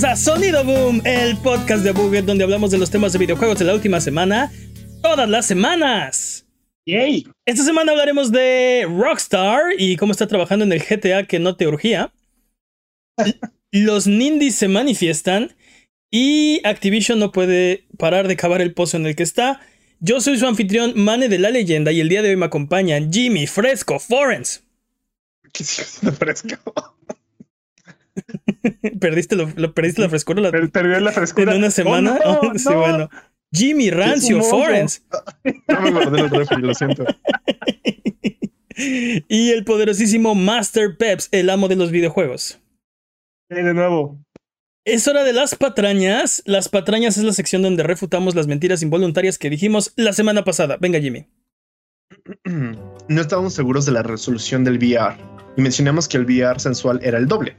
Bienvenidos a Sonido Boom, el podcast de Buget donde hablamos de los temas de videojuegos de la última semana, todas las semanas. Yay. Esta semana hablaremos de Rockstar y cómo está trabajando en el GTA que no te urgía. Los Nindies se manifiestan y Activision no puede parar de cavar el pozo en el que está. Yo soy su anfitrión Mane de la leyenda y el día de hoy me acompañan Jimmy Fresco Forens. ¿Qué sigue fresco? ¿Perdiste, lo, lo- perdiste la frescura la- Per- Perdió la frescura. en una semana? Oh, no, sí, no. bueno. Jimmy Rancio. Forens No me guardé el refri, lo siento. y el poderosísimo Master Peps, el amo de los videojuegos. De nuevo. Es hora de las patrañas. Las patrañas es la sección donde refutamos las mentiras involuntarias que dijimos la semana pasada. Venga, Jimmy. No estábamos seguros de la resolución del VR y mencionamos que el VR sensual era el doble.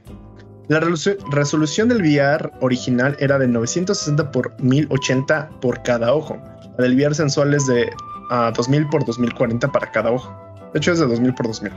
La resolu- resolución del VR original era de 960 por 1080 por cada ojo. La del VR sensual es de ah, 2000 por 2040 para cada ojo. De hecho es de 2000 por 2000.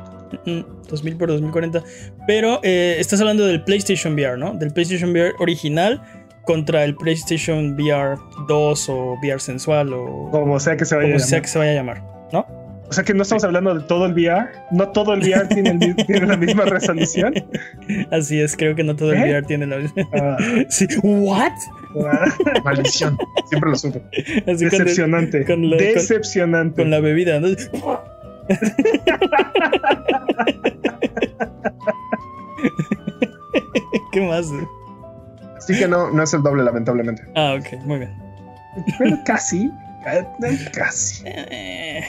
Mm, 2000 por 2040. Pero eh, estás hablando del PlayStation VR, ¿no? Del PlayStation VR original contra el PlayStation VR 2 o VR sensual o Como sea que se vaya como a sea llamar. que se vaya a llamar, ¿no? O sea que no estamos hablando de todo el VR. No todo el VR tiene, el mi- tiene la misma resolución. Así es, creo que no todo el ¿Eh? VR tiene la misma. Ah, Sí. ¿What? ah, Maldición. Siempre lo supe. Así con, el- decepcionante. con la- Decepcionante. con la bebida, ¿no? ¿Qué más? Así que no, no es el doble, lamentablemente. Ah, ok, muy bien. Pero casi. eh, Casi. Eh,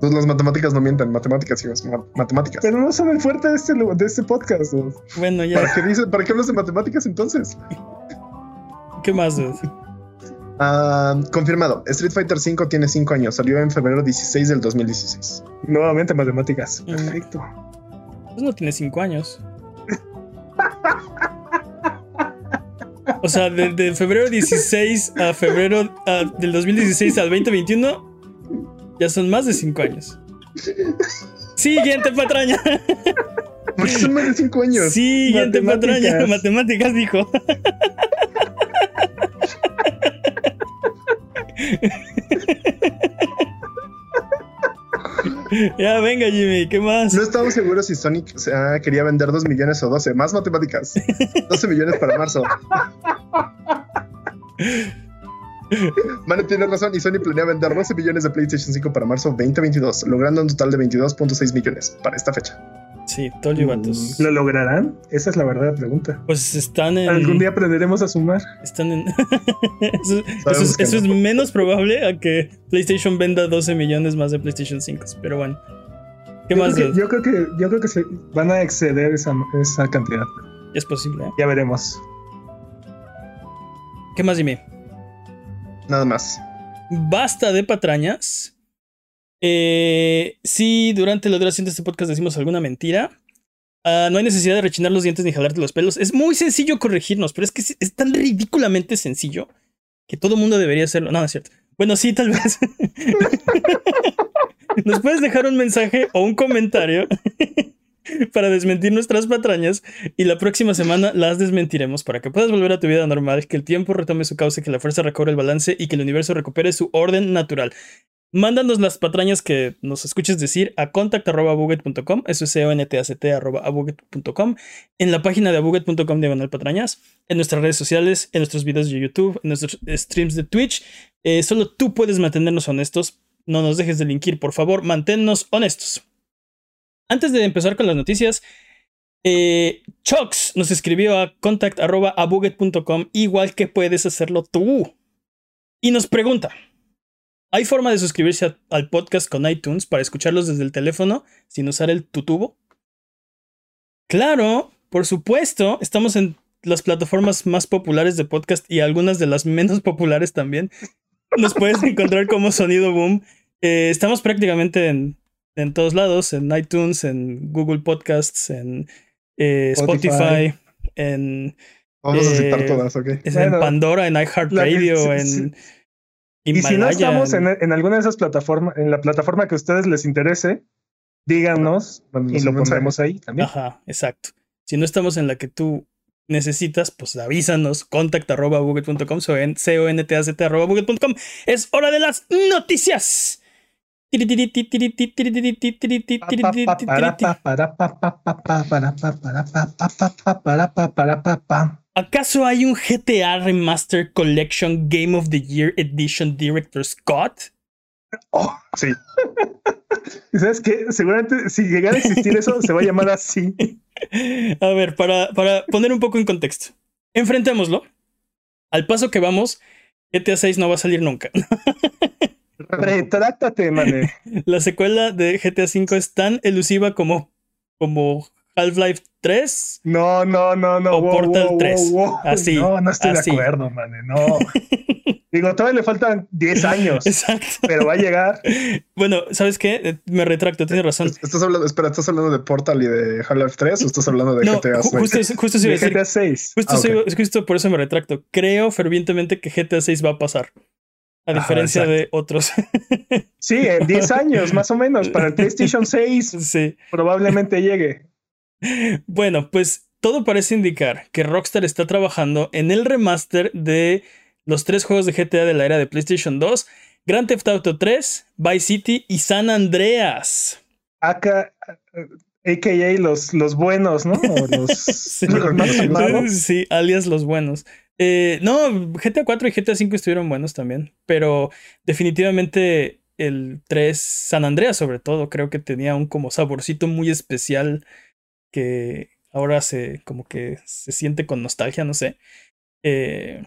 Pues las matemáticas no mienten. Matemáticas, hijos. ma- Matemáticas. Pero no son el fuerte de este, de este podcast. dude. Bueno, ¿Para ya. qué, dice, ¿Para qué hablas de matemáticas entonces? ¿Qué más? dude? Ah, confirmado. Street Fighter V tiene 5 años. Salió en febrero 16 del 2016. Nuevamente matemáticas. Mm. Perfecto. Pues no tiene cinco años. O sea, de, de febrero 16 a febrero ah, del 2016 al 2021 ya son más de cinco años. Siguiente patraña. ¿Por qué son más de 5 años? Siguiente Matemáticas. patraña. Matemáticas dijo. ya, venga, Jimmy, ¿qué más? No estamos seguros si Sonic ah, quería vender 2 millones o 12. Más matemáticas. 12 millones para marzo. Mane tiene razón y Sony planea vender 12 millones de PlayStation 5 para marzo 2022, logrando un total de 22.6 millones para esta fecha. Sí, you vatos. ¿Lo lograrán? Esa es la verdadera pregunta. Pues están en. Algún día aprenderemos a sumar. Están en. eso, es, que eso no. es menos probable a que PlayStation venda 12 millones más de PlayStation 5. Pero bueno. ¿Qué Yo más? creo, que, yo creo que yo creo que se van a exceder esa, esa cantidad. Es posible. ¿eh? Ya veremos. ¿Qué más, Jimmy? Nada más. Basta de patrañas. Eh, si durante la duración de este podcast decimos alguna mentira, ah, no hay necesidad de rechinar los dientes ni jalarte los pelos. Es muy sencillo corregirnos, pero es que es, tan ridículamente sencillo que todo mundo debería hacerlo. No, no es cierto. Bueno, sí, tal vez. Nos puedes dejar un mensaje o un comentario para desmentir nuestras patrañas y la próxima semana las desmentiremos para que puedas volver a tu vida normal, que el tiempo retome su cauce, que la fuerza recobre el balance y que el universo recupere su orden natural. Mándanos las patrañas que nos escuches decir a contact.abuget.com, eso es en la página de abuget.com diagonal patrañas, en nuestras redes sociales, en nuestros videos de YouTube, en nuestros streams de Twitch. Eh, solo tú puedes mantenernos honestos. No nos dejes de linkir, por favor, manténnos honestos. Antes de empezar con las noticias, eh, Chox nos escribió a contact.abuget.com, igual que puedes hacerlo tú. Y nos pregunta: ¿Hay forma de suscribirse al podcast con iTunes para escucharlos desde el teléfono sin usar el tutubo? Claro, por supuesto. Estamos en las plataformas más populares de podcast y algunas de las menos populares también. Nos puedes encontrar como Sonido Boom. Eh, estamos prácticamente en, en todos lados, en iTunes, en Google Podcasts, en eh, Spotify, Spotify. en, Vamos a Eh, citar todas, ¿ok? es Bueno, en Pandora, en iHeartRadio, sí, en Y si no estamos en, en- en alguna de esas plataformas, en la plataforma que a ustedes les interese, díganos y lo pondremos ahí también. Ajá, exacto. Si no estamos en la que tú necesitas, pues avísanos, contact arroba buget.com, c-o-n-t-a-z arroba buget.com. Es hora de las noticias. ¿Acaso hay un GTA Remaster Collection Game of the Year Edition Director Scott? Oh, sí. ¿Sabes qué? Seguramente si llegara a existir eso, se va a llamar así. A ver, para, para poner un poco en contexto. Enfrentémoslo. Al paso que vamos, GTA 6 no va a salir nunca. Retráctate, mané. La secuela de GTA 5 es tan elusiva como, como Half-Life 3. No, no, no, no. O Portal 3. Así. No, no estoy así. de acuerdo, mané. No. Digo, todavía le faltan 10 años. Exacto. Pero va a llegar. Bueno, ¿sabes qué? Eh, Me retracto, tienes razón. ¿Estás hablando, espera, ¿estás hablando de Portal y de Half-Life 3 o estás hablando de No, GTA ju- 6? justo, justo De. GTA 6. Justo, Ah, justo por eso me retracto. Creo fervientemente que GTA 6 va a pasar. A diferencia de otros. Sí, en 10 años, más o menos. Para el PlayStation 6 sí. probablemente llegue. Bueno, pues todo parece indicar que Rockstar está trabajando en el remaster de los tres juegos de GTA de la era de PlayStation 2, Grand Theft Auto 3, Vice City y San Andreas. Acá, a.k.a. los, los buenos, ¿no? O los, Sí. los. Sí, alias los buenos. Eh, no, GTA 4 y GTA 5 estuvieron buenos también, pero definitivamente el 3, San Andreas sobre todo, creo que tenía un como saborcito muy especial que ahora se como que se siente con nostalgia, no sé. Eh,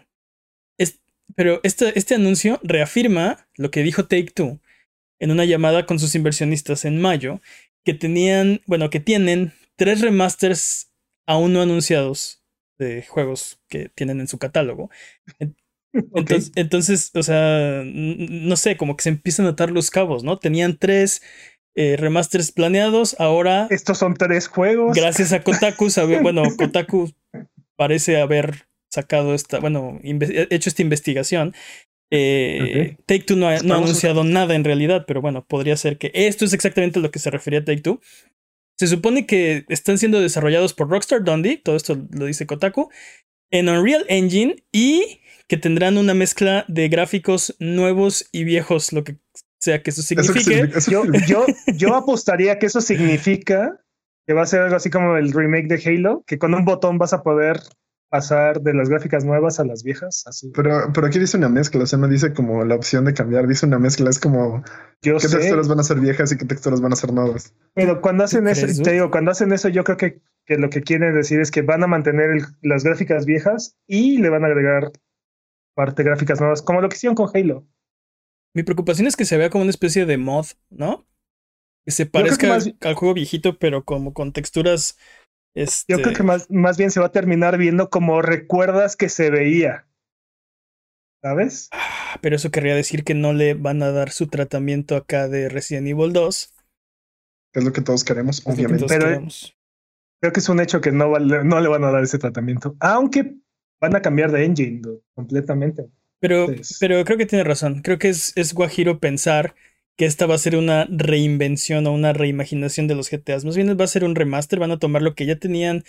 es- pero este, este anuncio reafirma lo que dijo Take Two en una llamada con sus inversionistas en mayo, que tenían, bueno, que tienen tres remasters aún no anunciados de juegos que tienen en su catálogo. Entonces, entonces, o sea, no sé, como que se empiezan a atar los cabos, ¿no? Tenían tres eh, remasters planeados, ahora Estos son tres juegos. gracias a Kotaku, sabe, bueno, Kotaku parece haber sacado esta, bueno, hecho esta investigación. Eh, Take Two no ha, no ha anunciado nada en realidad, pero bueno, podría ser que esto es exactamente a lo que se refería Take Two. Se supone que están siendo desarrollados por Rockstar Dundee, todo esto lo dice Kotaku, en Unreal Engine y que tendrán una mezcla de gráficos nuevos y viejos, lo que sea que eso Eso que signifique. significa- eso Yo, significa- yo, yo apostaría que eso significa que va a ser algo así como el remake de Halo, que con un botón vas a poder pasar de las gráficas nuevas a las viejas. Así. Pero, pero aquí dice una mezcla, o sea, no dice como la opción de cambiar, dice una mezcla, es como Yo qué sé, texturas van a ser viejas y qué texturas van a ser nuevas. pero cuando hacen ¿Tú eso, crees, te digo, cuando hacen eso, yo creo que, que lo que quieren decir es que van a mantener el- las gráficas viejas y le van a agregar parte gráficas nuevas, como lo que hicieron con Halo. Mi preocupación es que se vea como una especie de mod, ¿no? Que se que parezca más- al, al juego viejito, pero como con texturas. Este, Yo creo que más, más bien se va a terminar viendo como recuerdas que se veía. ¿Sabes? ah, Pero eso querría decir que no le van a dar su tratamiento acá de Resident Evil 2. que Es lo que todos queremos, es lo que obviamente. todos Pero- queremos. Creo que es un hecho que no, vale- no le van a dar ese tratamiento. Aunque van a cambiar de engine completamente. Pero, Entonces- pero creo que tiene razón. Creo que es, es guajiro pensar que esta va a ser una reinvención o una reimaginación de los GTAs. Más bien va a ser un remaster. Van a tomar lo que ya tenían,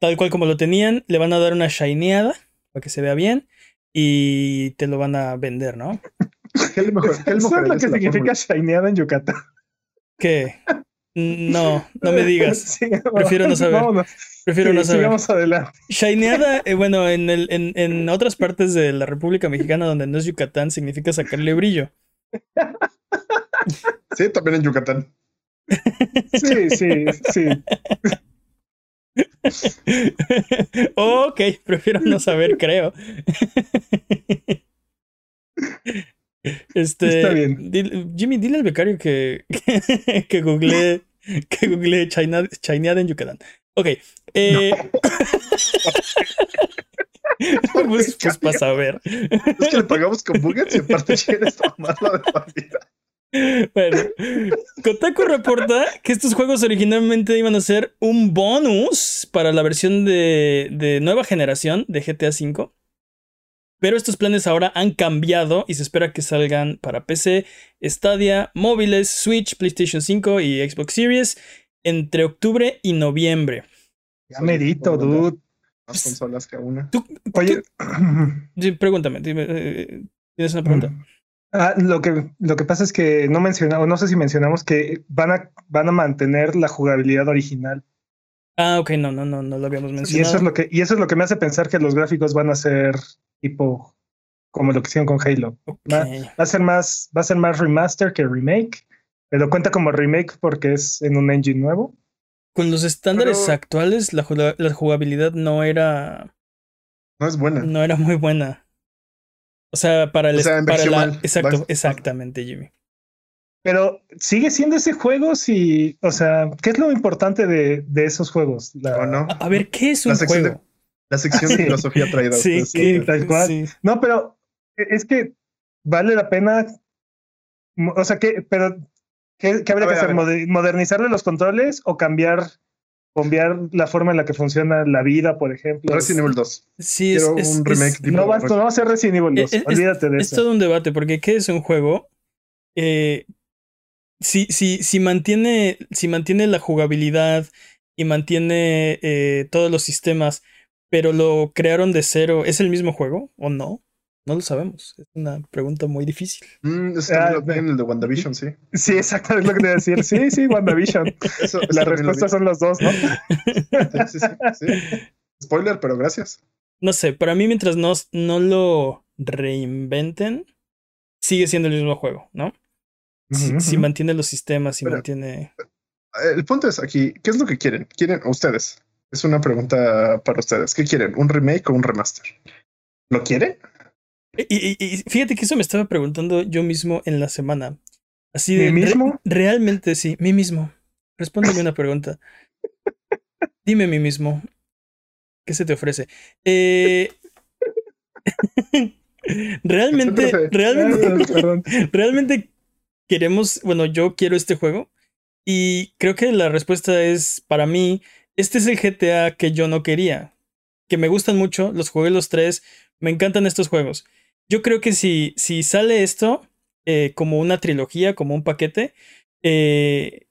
tal cual como lo tenían, le van a dar una shineada para que se vea bien y te lo van a vender, ¿no? ¿Qué es lo mejor? ¿Qué es lo ¿Eso mejor es lo de que significa fórmula? shineada en Yucatán? ¿Qué? No, no me digas. Prefiero no saber. vámonos. Prefiero Sí, no saber. sigamos adelante. Shineada, eh, bueno, en, el, en, en otras partes de la República Mexicana donde no es Yucatán, significa sacarle brillo. Sí, también en Yucatán. Sí, sí, sí. ok, prefiero no saber, creo. Este, Está bien. dile- Jimmy, dile al becario que, que, que googlee que googlee China, Chineada en Yucatán. Ok. Eh, pues, pues para saber. Es que le pagamos con buggets y aparte quieres tomarlo de partida. Bueno, Kotaku reporta que estos juegos originalmente iban a ser un bonus para la versión de, de nueva generación de GTA V. Pero estos planes ahora han cambiado y se espera que salgan para PC, Stadia, móviles, Switch, PlayStation 5 y Xbox Series entre octubre y noviembre. Ya merito, dude. Más consolas que una. ¿Tú, Oye, pregúntame, dime, eh, ¿tienes una pregunta? ah, lo que lo que pasa es que no mencionamos, no sé si mencionamos que van a van a mantener la jugabilidad original. Ah, ok, no, no, no, no lo habíamos Y mencionado. eso es lo que y eso es lo que me hace pensar que los gráficos van a ser tipo como lo que hicieron con Halo. Va, va a ser más va a ser más remaster que remake, pero cuenta como remake porque es en un engine nuevo. Con los estándares Pero- actuales, la, jugab- la jugabilidad no era, No es buena. no era muy buena. O sea, para el O sea, para la, exacto, exactamente, Jimmy. Pero sigue siendo ese juego si, o sea, ¿qué es lo importante de, de esos juegos? La- ¿O no? A, a ver, ¿qué es un La de- juego? La sección Sí. de filosofía traída. Sí, que- tal cual. sí. No, pero es que vale la pena, o sea, que, pero ¿qué, qué habría A que hacer? ¿Moder- ¿Modernizarle los controles o cambiar, cambiar la forma en la que funciona la vida, por ejemplo? Resident Evil 2. Sí, es, Quiero es- un es- remake tipo- No va, no va a ser Resident Evil 2, Es- es- olvídate de es eso. todo un debate, porque ¿qué es un juego? Eh, si, si, si, mantiene, si mantiene la jugabilidad y mantiene eh, todos los sistemas, pero lo crearon de cero, ¿es el mismo juego o no? No lo sabemos. Es una pregunta muy difícil. Mm, eso Ah, lo en el de WandaVision, sí. Sí, exacto, es lo que te iba a decir. Sí, sí, WandaVision. Eso, eso La también lo vi. respuesta son los dos, ¿no? Sí, sí, sí, sí. Spoiler, pero gracias. No sé, para mí mientras no, no lo reinventen, sigue siendo el mismo juego, ¿no? Si, mantiene los sistemas, si Pero- mantiene... El punto es aquí, ¿qué es lo que quieren? ¿Quieren ustedes? Es una pregunta para ustedes. ¿Qué quieren? ¿Un remake o un remaster? ¿Lo quieren? Y, y- y fíjate que eso me estaba preguntando yo mismo en la semana. Así ¿Mí de. mismo? realmente sí, mí mismo. Respóndeme una pregunta. Dime mí mismo. ¿Qué se te ofrece? Eh, realmente, realmente, realmente queremos. Bueno, yo quiero este juego. Y creo que la respuesta es: para mí, este es el GTA que yo no quería. Que me gustan mucho, los jugué los tres. Me encantan estos juegos. Yo creo que si, si sale esto eh, como una trilogía, como un paquete, eh,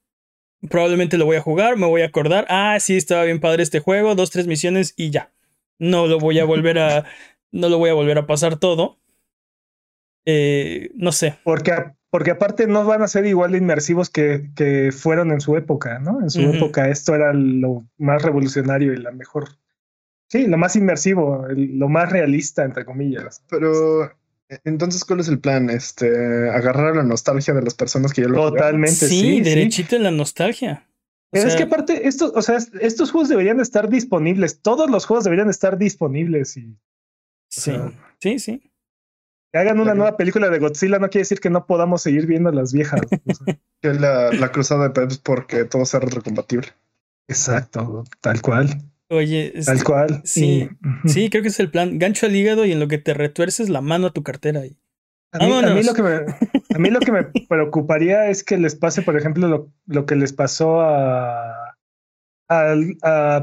probablemente lo voy a jugar, me voy a acordar. Ah, sí, estaba bien padre este juego, dos, tres misiones y ya. No lo voy a volver a. no lo voy a volver a pasar todo. Eh, no sé. Porque, porque aparte no van a ser igual de inmersivos que, que fueron en su época, ¿no? En su época esto era lo más revolucionario y la mejor. Sí, lo más inmersivo, el- lo más realista, entre comillas. Pero eh, entonces, ¿cuál es el plan? Este, agarrar la nostalgia de las personas que ya lo? Totalmente, Sí, sí. sí. derechito en la nostalgia. O Pero es sea, que aparte, estos, o sea, es- estos juegos deberían de estar disponibles. Todos los juegos deberían de estar disponibles y Sí, sea, sí, sí. que hagan una Claro. nueva película de Godzilla no quiere decir que no podamos seguir viendo las viejas. o sea. Que es la, la cruzada de Peps porque todo sea retrocompatible. Exacto, tal cual, Oye, tal este, cual. sí, Y- sí, creo que es el plan. Gancho al hígado y en lo que te retuerces la mano a tu cartera. Y... A mí, a mí lo que me, a mí lo que me preocuparía es que les pase, por ejemplo, lo, lo que les pasó a,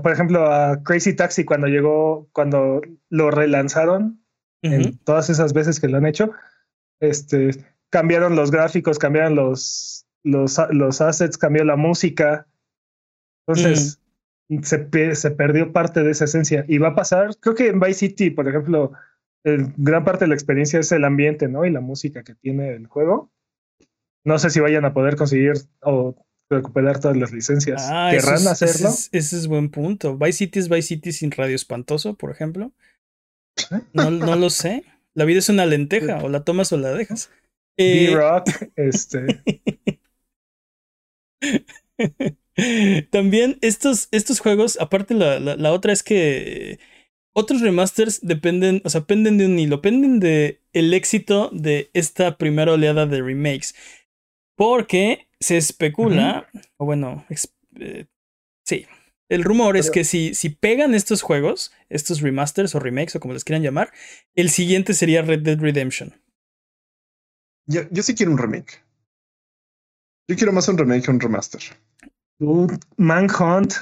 por ejemplo, a Crazy Taxi cuando llegó, cuando lo relanzaron en todas esas veces que lo han hecho. Este, cambiaron los gráficos, cambiaron los, los, los assets, cambió la música. Entonces, se, pe- se perdió parte de esa esencia. Y va a pasar, creo que en Vice City, por ejemplo, el- gran parte de la experiencia es el ambiente, ¿no? Y la música que tiene el juego. No sé si vayan a poder conseguir o recuperar todas las licencias. Ah, eso ¿Querrán es- hacerlo? Ese es, ese es buen punto. Vice City es Vice City sin radio espantoso, por ejemplo. No, no lo sé. La vida es una lenteja, o la tomas o la dejas. Eh, B-Rock, este. También estos, estos juegos, aparte la, la, la otra es que otros remasters dependen, o sea, penden de un hilo, penden de el éxito de esta primera oleada de remakes. Porque se especula, o bueno, eh, sí, el rumor es que si, si pegan estos juegos, estos remasters o remakes o como les quieran llamar, el siguiente sería Red Dead Redemption. Yo, yo sí quiero un remake. Yo quiero más un remake que un remaster. Dude, Manhunt.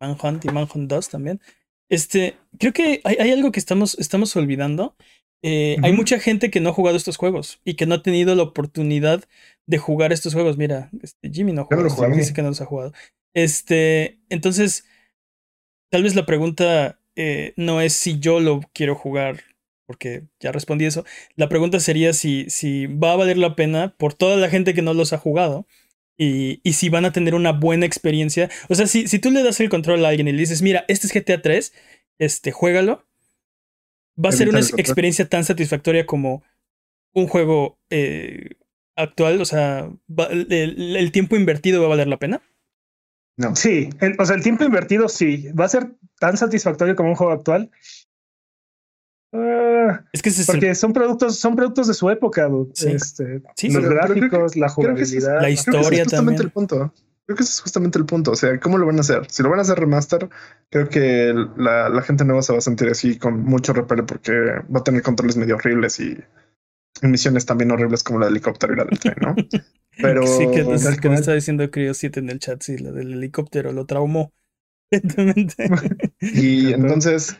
Manhunt y Manhunt 2 también. Este, creo que hay, hay algo que estamos, estamos olvidando. Eh, Hay mucha gente que no ha jugado estos juegos y que no ha tenido la oportunidad de jugar estos juegos. Mira, este, Jimmy no juega, jugué. dice que no los ha jugado. Este, entonces, tal vez la pregunta eh, no es si yo lo quiero jugar, porque ya respondí eso. La pregunta sería si, si va a valer la pena por toda la gente que no los ha jugado. Y, y si van a tener una buena experiencia. O sea, si, si tú le das el control a alguien y le dices, mira, este es GTA 3, este, juégalo. Va a ser una experiencia tan satisfactoria como un juego eh, actual. O sea, el, el tiempo invertido va a valer la pena. No. Sí, o sea, el tiempo invertido sí. Va a ser tan satisfactorio como un juego actual. Ah, es que porque son productos, son productos de su época, este, los gráficos, la jugabilidad, la historia también. El punto. Creo que ese es justamente el punto. O sea, ¿cómo lo van a hacer? Si lo van a hacer remaster, creo que la, la gente nueva se va a sentir así con mucho repele porque va a tener controles medio horribles y misiones también horribles como la del helicóptero y la del tren, ¿no? Pero. Sí, que, nos, que está diciendo Creo 7 en el chat, sí, la del helicóptero lo traumó. y entonces,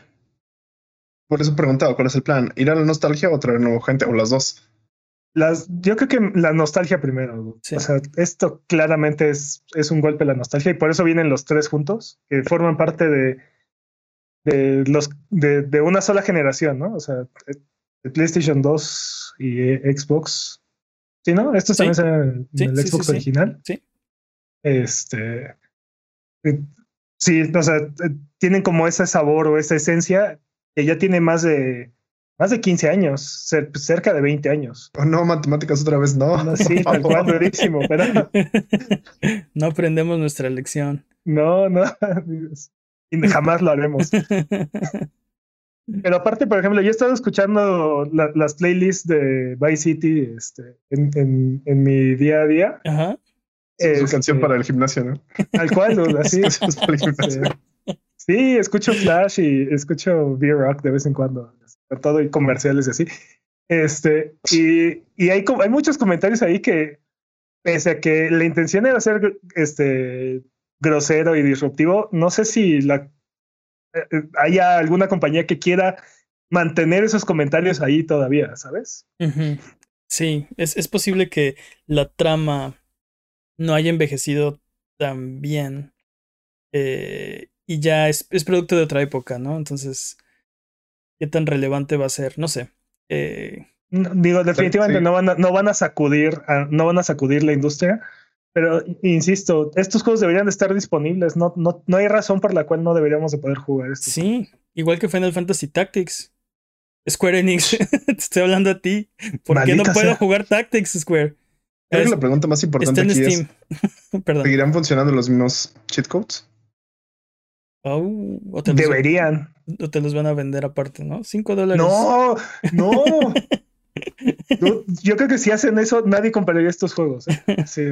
por eso preguntaba, ¿cuál es el plan? ¿Ir a la nostalgia o traer nueva gente? O las dos. Las, yo creo que la nostalgia primero. O sea, esto claramente es, es un golpe a la nostalgia y por eso vienen los tres juntos, que forman parte de, de, los, de, de una sola generación, ¿no? O sea, de PlayStation 2 y Xbox. Sí, ¿no? Estos también son en el Xbox original. Sí. Este. Eh, sí, o sea, eh, tienen como ese sabor o esa esencia que ya tiene más de más de 15 años, cerca de 20 años. Oh, no, matemáticas otra vez, no. sí, tal cual, durísimo, pero. No aprendemos nuestra lección. No, no. Y jamás lo haremos. Pero aparte, por ejemplo, yo he estado escuchando las playlists de Vice City este, en, en, en mi día a día. Ajá. Es su canción para el gimnasio, ¿no? Al cual, así. es para el gimnasio. Sí, escucho Flash y escucho V-Rock de vez en cuando, todo y comerciales y así. Este, y, y hay, hay muchos comentarios ahí que, pese a que la intención era ser este, grosero y disruptivo, no sé si la eh, eh, haya alguna compañía que quiera mantener esos comentarios ahí todavía, ¿sabes? Sí, es, es posible que la trama no haya envejecido tan bien eh, y ya es, es, producto de otra época, ¿no? Entonces, ¿qué tan relevante va a ser? No sé. Digo, definitivamente no, van a, no van a sacudir, no van a sacudir la industria, pero insisto, estos juegos deberían de estar disponibles. No, no, no hay razón por la cual no deberíamos de poder jugar esto. Sí, igual que Final Fantasy Tactics. Square Enix, te estoy hablando a ti. ¿Por qué no puedo jugar Tactics, Square? Creo que la pregunta más importante aquí Steam. es: ¿seguirán funcionando los mismos cheat codes? Oh, Deberían. o te los van a vender aparte, ¿no? Cinco dólares. No, no. yo creo que si hacen eso, nadie compraría estos juegos. ¿eh? Sí.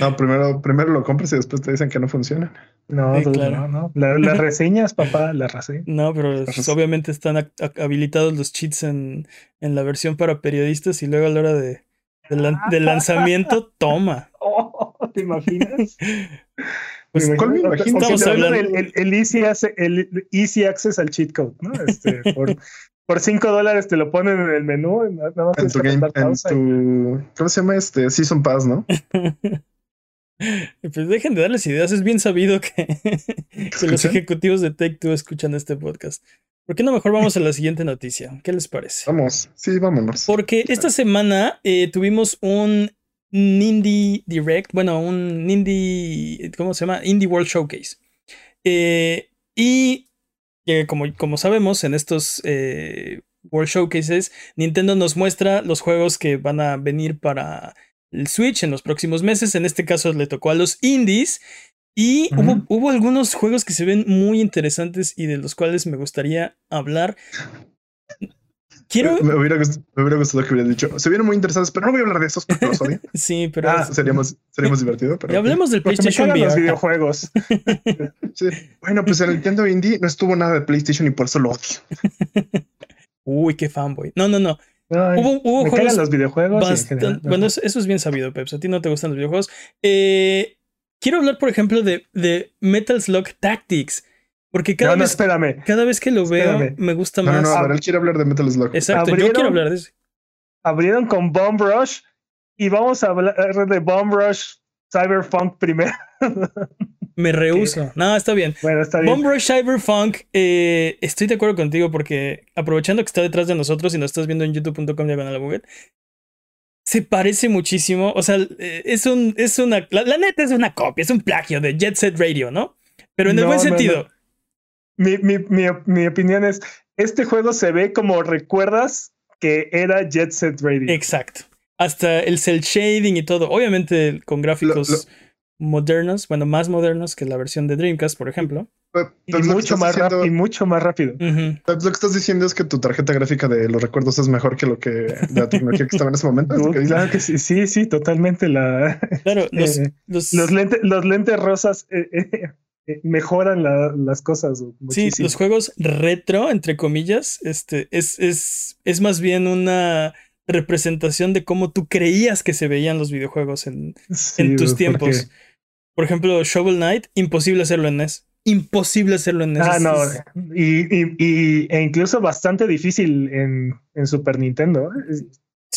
No, primero, primero lo compras y después te dicen que no funcionan. No, no, no. las reseñas, papá, las reseñas. No, pero obviamente están habilitados los cheats en, en, la versión para periodistas y luego a la hora de, del lanzamiento, toma. Oh, ¿Te imaginas? Pues, ¿cuál me imagino? Estamos hablando el, el, easy el, easy access al cheat code, ¿no? Este, por, por 5 dólares te lo ponen en el menú. en tu game, en tu, ¿cómo se llama este? Season Pass, ¿no? pues dejen de darles ideas. Es bien sabido que, los ejecutivos de Tech 2 escuchan este podcast. ¿Por qué no mejor vamos a la siguiente noticia? ¿Qué les parece? Vamos, sí, vámonos. Porque esta semana eh, tuvimos un Indie Direct, bueno, un Indie, ¿cómo se llama? Indie World Showcase. Eh, y como, como sabemos, en estos eh, World Showcases, Nintendo nos muestra los juegos que van a venir para el Switch en los próximos meses. En este caso le tocó a los indies. Y hubo, hubo, algunos juegos que se ven muy interesantes y de los cuales me gustaría hablar. Quiero... Me hubiera, gustado, me hubiera gustado que hubieran dicho. Se vieron muy interesantes, pero no voy a hablar de esos porque los odio. sí, pero. Ah, sería, más, divertido. Pero... hablemos del PlayStation VR. los videojuegos. sí. Bueno, pues el Nintendo Indie no estuvo nada de PlayStation y por eso lo odio. Uy, qué fanboy. No, no, no. hubo, hubo me juegos. los videojuegos. bueno, eso, es bien sabido, Peps. A ti no te gustan los videojuegos. Eh, quiero hablar, por ejemplo, de, de Metal Slug Tactics. Porque cada, vez, cada vez que lo veo me gusta más. No, no, él quiere hablar de Metal Slug. Exacto, yo quiero hablar de eso. Abrieron con Bomb Rush y vamos a hablar de Bomb Rush Cyberpunk primero. Me rehuso. No, está bien. Bueno, está bien. Bomb Rush Cyberpunk, eh, estoy de acuerdo contigo porque aprovechando que está detrás de nosotros y nos estás viendo en youtube.com diagonal se parece muchísimo. O sea, eh, es un, es una, la, neta es una copia, es un plagio de Jet Set Radio, ¿no? Pero en el buen sentido. Mi, mi, mi, mi opinión es, este juego se ve como recuerdas que era Jet Set Radio. Exacto. Hasta el cel shading y todo. Obviamente con gráficos modernos, bueno, más modernos que la versión de Dreamcast, por ejemplo. y, mucho más rápido, y mucho más rápido. Lo que estás diciendo es que tu tarjeta gráfica de los recuerdos es mejor que lo que la tecnología que estaba en ese momento. claro que sí, sí, sí, totalmente. La, claro, eh, los, los, lentes, los lentes rosas eh, eh, mejoran las cosas. Sí, los juegos retro, entre comillas, este, es, es, es más bien una representación de cómo tú creías que se veían los videojuegos en, en tus tiempos. Por ejemplo, Shovel Knight, imposible hacerlo en NES. Imposible hacerlo en NES. Ah, no. Y, y, e incluso bastante difícil en, en Super Nintendo.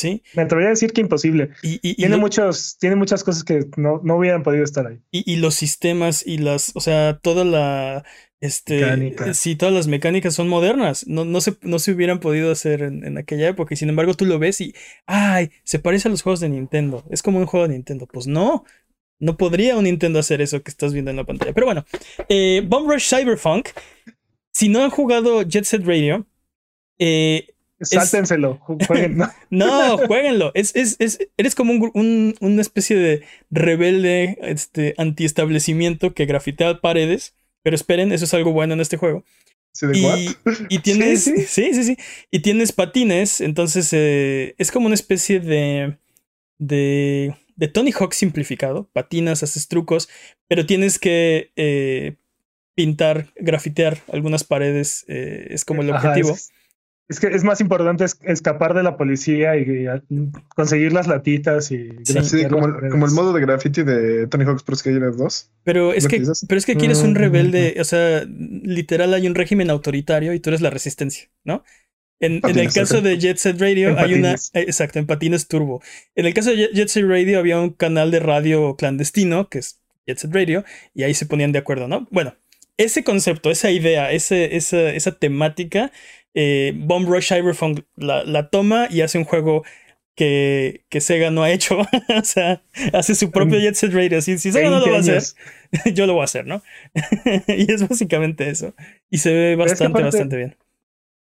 Sí. Me atrevería a decir que imposible. Y, tiene, muchos, tiene muchas cosas que no, no hubieran podido estar ahí. Y, los sistemas y las, o sea, toda la, este, sí, todas las mecánicas son modernas. No, no, se, no se hubieran podido hacer en, en, aquella época. Y sin embargo, tú lo ves y, ay, se parece a los juegos de Nintendo. Es como un juego de Nintendo. Pues no, no podría un Nintendo hacer eso que estás viendo en la pantalla. Pero bueno, eh, Bomb Rush Cyberpunk. Si no han jugado Jet Set Radio, eh, Sáltenselo, no, jueguenlo. Es, es, es, eres como un, una especie de rebelde este, antiestablecimiento que grafitea paredes. Pero esperen, eso es algo bueno en este juego. y, tienes. ¿Sí sí. sí, Y tienes patines. Entonces eh, es como una especie de. de de Tony Hawk simplificado. Patinas, haces trucos, pero tienes que eh, pintar, grafitear algunas paredes. Eh, es como el objetivo. es, que es más importante escapar de la policía y, conseguir las latitas y sí, como, el, modo de graffiti de Tony Hawk's Pro Skater 2. Pero es que, pero es que aquí eres un mm. rebelde, o sea, literal hay un régimen autoritario y tú eres la resistencia, ¿no? En, el caso de Jet Set Radio hay una. Exacto, en patines turbo. En el caso de Jet Set Radio había un canal de radio clandestino, que es Jet Set Radio, y ahí se ponían de acuerdo, ¿no? Bueno, ese concepto, esa idea, ese, esa, esa temática, eh, Bomb Rush Cyberpunk la, la, toma y hace un juego que, que Sega no ha hecho. o sea, hace su propio Jet Set Radio. Si, si Sega no lo va a hacer, yo lo voy a hacer, ¿no? y es básicamente eso. Y se ve bastante, bastante bien.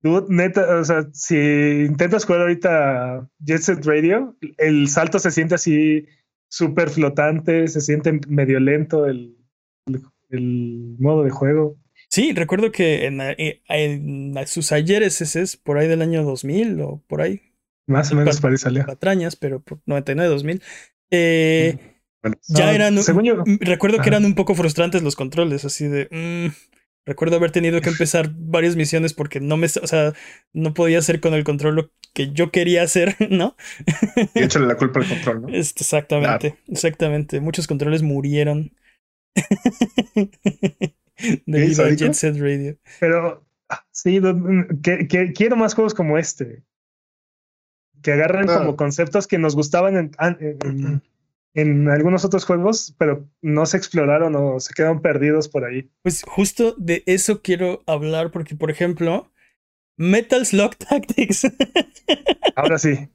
Tú, neta, o sea, si intentas jugar ahorita Jet Set Radio, el salto se siente así súper flotante, se siente medio lento el, el, modo de juego. Sí, recuerdo que en, eh, en, sus ayeres ese es por ahí del año 2000 o por ahí. Más o menos para ahí salió. Patrañas, pero por 99, 2000. Eh, ya eran. recuerdo que eran un poco frustrantes los controles, así de. Mm, Recuerdo haber tenido que empezar varias misiones porque no me, o sea, no podía hacer con el control lo que yo quería hacer, ¿no? Y échale la culpa al control, ¿no? Este, exactamente, exactamente. Muchos controles murieron. Debido a Jet Set Radio. Pero ah, sí, que, quiero más juegos como este. Que agarren como conceptos que nos gustaban en, en algunos otros juegos, pero no se exploraron o se quedaron perdidos por ahí. Pues justo de eso quiero hablar, porque por ejemplo, Metal Slug Tactics. Ahora sí.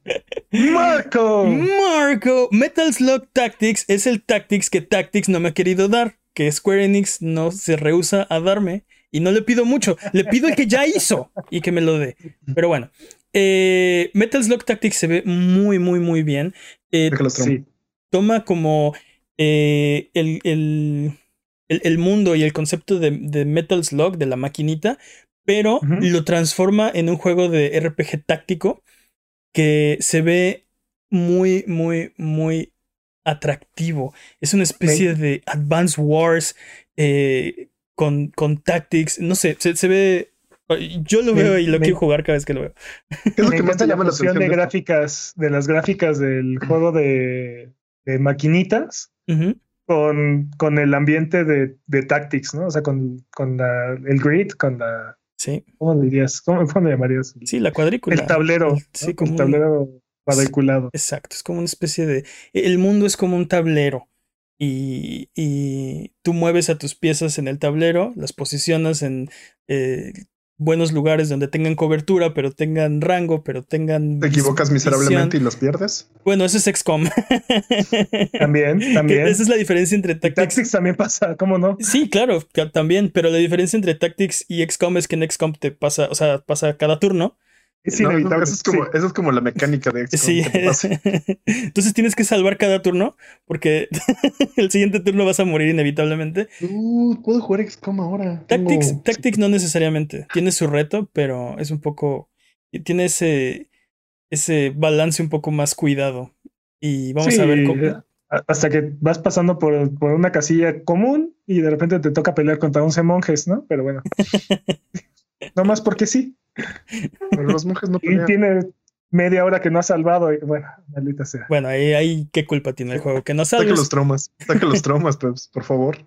Marco. Marco. Metal Slug Tactics es el Tactics que Tactics no me ha querido dar, que Square Enix no se rehúsa a darme. Y no le pido mucho, le pido el que ya hizo y que me lo dé. Pero bueno, eh, Metal Slug Tactics se ve muy, muy, muy bien. Eh, sí toma como eh, el, el, el, mundo y el concepto de, de, Metal Slug, de la maquinita, pero lo transforma en un juego de RPG táctico que se ve muy, muy, muy atractivo. Es una especie de Advance Wars eh, con, con tactics. No sé, se, ve yo lo veo y lo quiero jugar cada vez que lo veo. ¿Qué es lo que más te llama la atención de gráficas, de las gráficas del juego de de maquinitas con, con el ambiente de, de Tactics, ¿no? O sea, con, con la, el grid, con la... Sí. ¿Cómo le dirías? ¿Cómo, cómo le llamarías? Sí, la cuadrícula. El tablero. Sí, como el tablero cuadriculado. Exacto, es como una especie de... El mundo es como un tablero. y, y, tú mueves a tus piezas en el tablero, las posicionas en eh, buenos lugares donde tengan cobertura, pero tengan rango, pero tengan. Te equivocas miserablemente y los pierdes. Bueno, eso es XCOM. también, también. Esa es la diferencia entre Tactics. Tactics también pasa, ¿cómo no? Sí, claro, también, pero la diferencia entre Tactics y XCOM es que en XCOM te pasa, o sea, pasa cada turno. Es inevitable. eso, es como, eso, es como, la mecánica de XCOM. Sí. Entonces tienes que salvar cada turno porque el siguiente turno vas a morir inevitablemente. Uh, puedo jugar XCOM ahora. Tactics, Tactics no necesariamente. Tiene su reto, pero es un poco. Tiene ese, ese balance un poco más cuidado. Y vamos a ver cómo. Eh, hasta que vas pasando por, por, una casilla común y de repente te toca pelear contra 11 monjes, ¿no? Pero bueno. no más porque sí. Pero los monjes no Y tiene media hora que no ha salvado. Y, bueno, maldita sea. Bueno, ahí, ahí qué culpa tiene el juego. Que no salves. Saca los traumas. Saca los traumas, pues, por favor.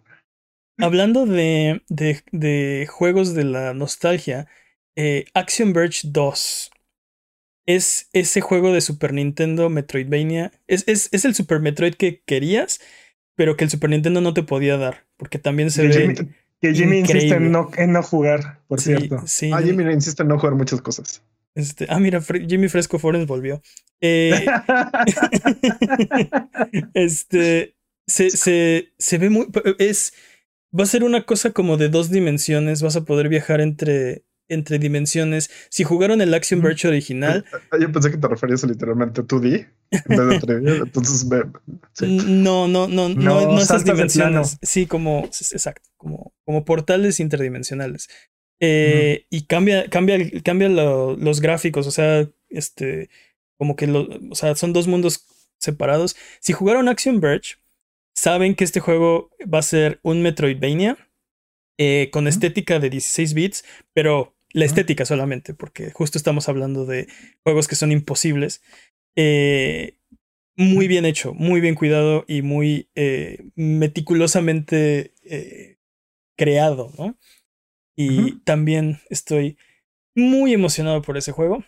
Hablando de, de, de, juegos de la nostalgia, eh, Action Verge 2 es ese juego de Super Nintendo Metroidvania. Es, es, es, el Super Metroid que querías, pero que el Super Nintendo no te podía dar. Porque también se ve. Que Jimmy insiste en no, en no, jugar, por cierto. Sí, ah, Jimmy insiste en no jugar muchas cosas. Este, ah, mira, Jimmy Fresco Forens volvió. Eh, este se, se, se ve muy. Es. Va a ser una cosa como de dos dimensiones. Vas a poder viajar entre, entre dimensiones. Si jugaron el Action Verge original. Yo pensé que te referías literalmente a 2D. Entonces, no, no, no, no, no, esas dimensiones. Sí, como, exacto, como, como portales interdimensionales. Eh, y cambia, cambia, cambia los gráficos, o sea, este, como que lo, o sea, son dos mundos separados. Si jugaron Action Verge, saben que este juego va a ser un Metroidvania eh, con estética de 16 bits, pero la estética solamente, porque justo estamos hablando de juegos que son imposibles. Eh, muy bien hecho, muy bien cuidado y muy eh, meticulosamente eh, creado, ¿no? Y también estoy muy emocionado por ese juego.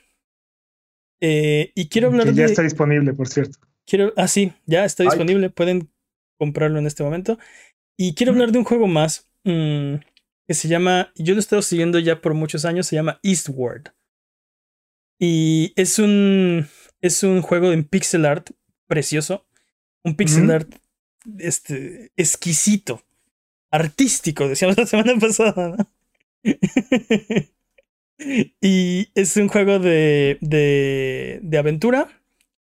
y quiero hablar que ya está disponible, por cierto. Quiero, ah, sí, ya está disponible. Pueden comprarlo en este momento. Y quiero hablar de un juego más. Mm, que se llama, yo lo he estado siguiendo ya por muchos años, se llama Eastward. Y es un, es un juego en pixel art precioso, un pixel art este, exquisito, artístico, decíamos la semana pasada, ¿no? y es un juego de, de, de aventura.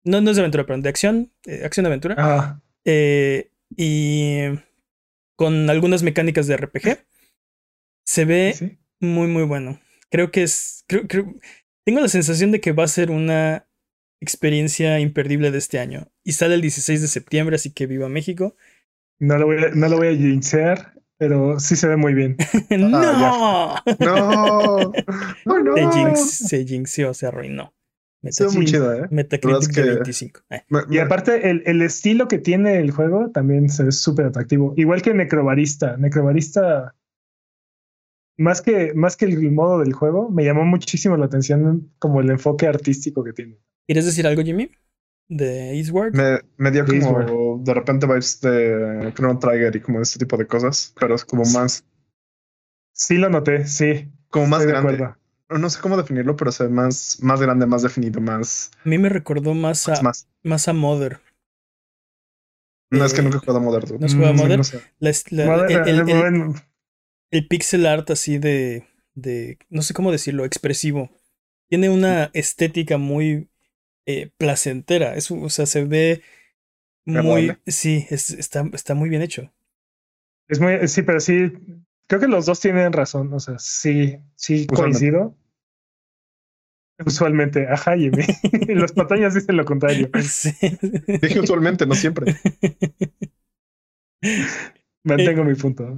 No, no es de aventura, perdón, de acción, eh, acción-aventura. Ah. Eh, y con algunas mecánicas de RPG. Se ve muy, muy bueno. Creo que es. Creo, creo, tengo la sensación de que va a ser una experiencia imperdible de este año. Y sale el 16 de septiembre, así que viva México. No lo voy a, no lo voy a jinxear, pero sí se ve muy bien. ¡No! Ah, no. no, no. Se, jinx, se jinxeó, se arruinó. Se ve muy chido, ¿eh? Metacritic de 25. Eh. Y aparte, el, el, estilo que tiene el juego también se ve súper atractivo. Igual que Necrobarista. Necrobarista más que, más que el modo del juego, me llamó muchísimo la atención como el enfoque artístico que tiene. ¿Quieres decir algo, Jimmy? De Eastward. Me, me dio como de repente vibes de Chrono Trigger y como este tipo de cosas, pero es como más. Sí, lo noté, sí. Como más grande. No sé cómo definirlo, pero se ve más, más grande, más definido, más. A mí me recordó más a, más. más a Mother. No, es que nunca he jugado a Mother. ¿No has jugado a Mother? el, el pixel art así de, de, no sé cómo decirlo, expresivo. Tiene una estética muy eh, placentera. Es, o sea, se ve muy, sí, es, está, está muy bien hecho. Es muy, sí, pero sí, creo que los dos tienen razón. O sea, sí, sí coincido. Usualmente, ajá, Jimmy. Las pantallas dicen lo contrario. Sí. Dije usualmente, no siempre. Mantengo mi punto.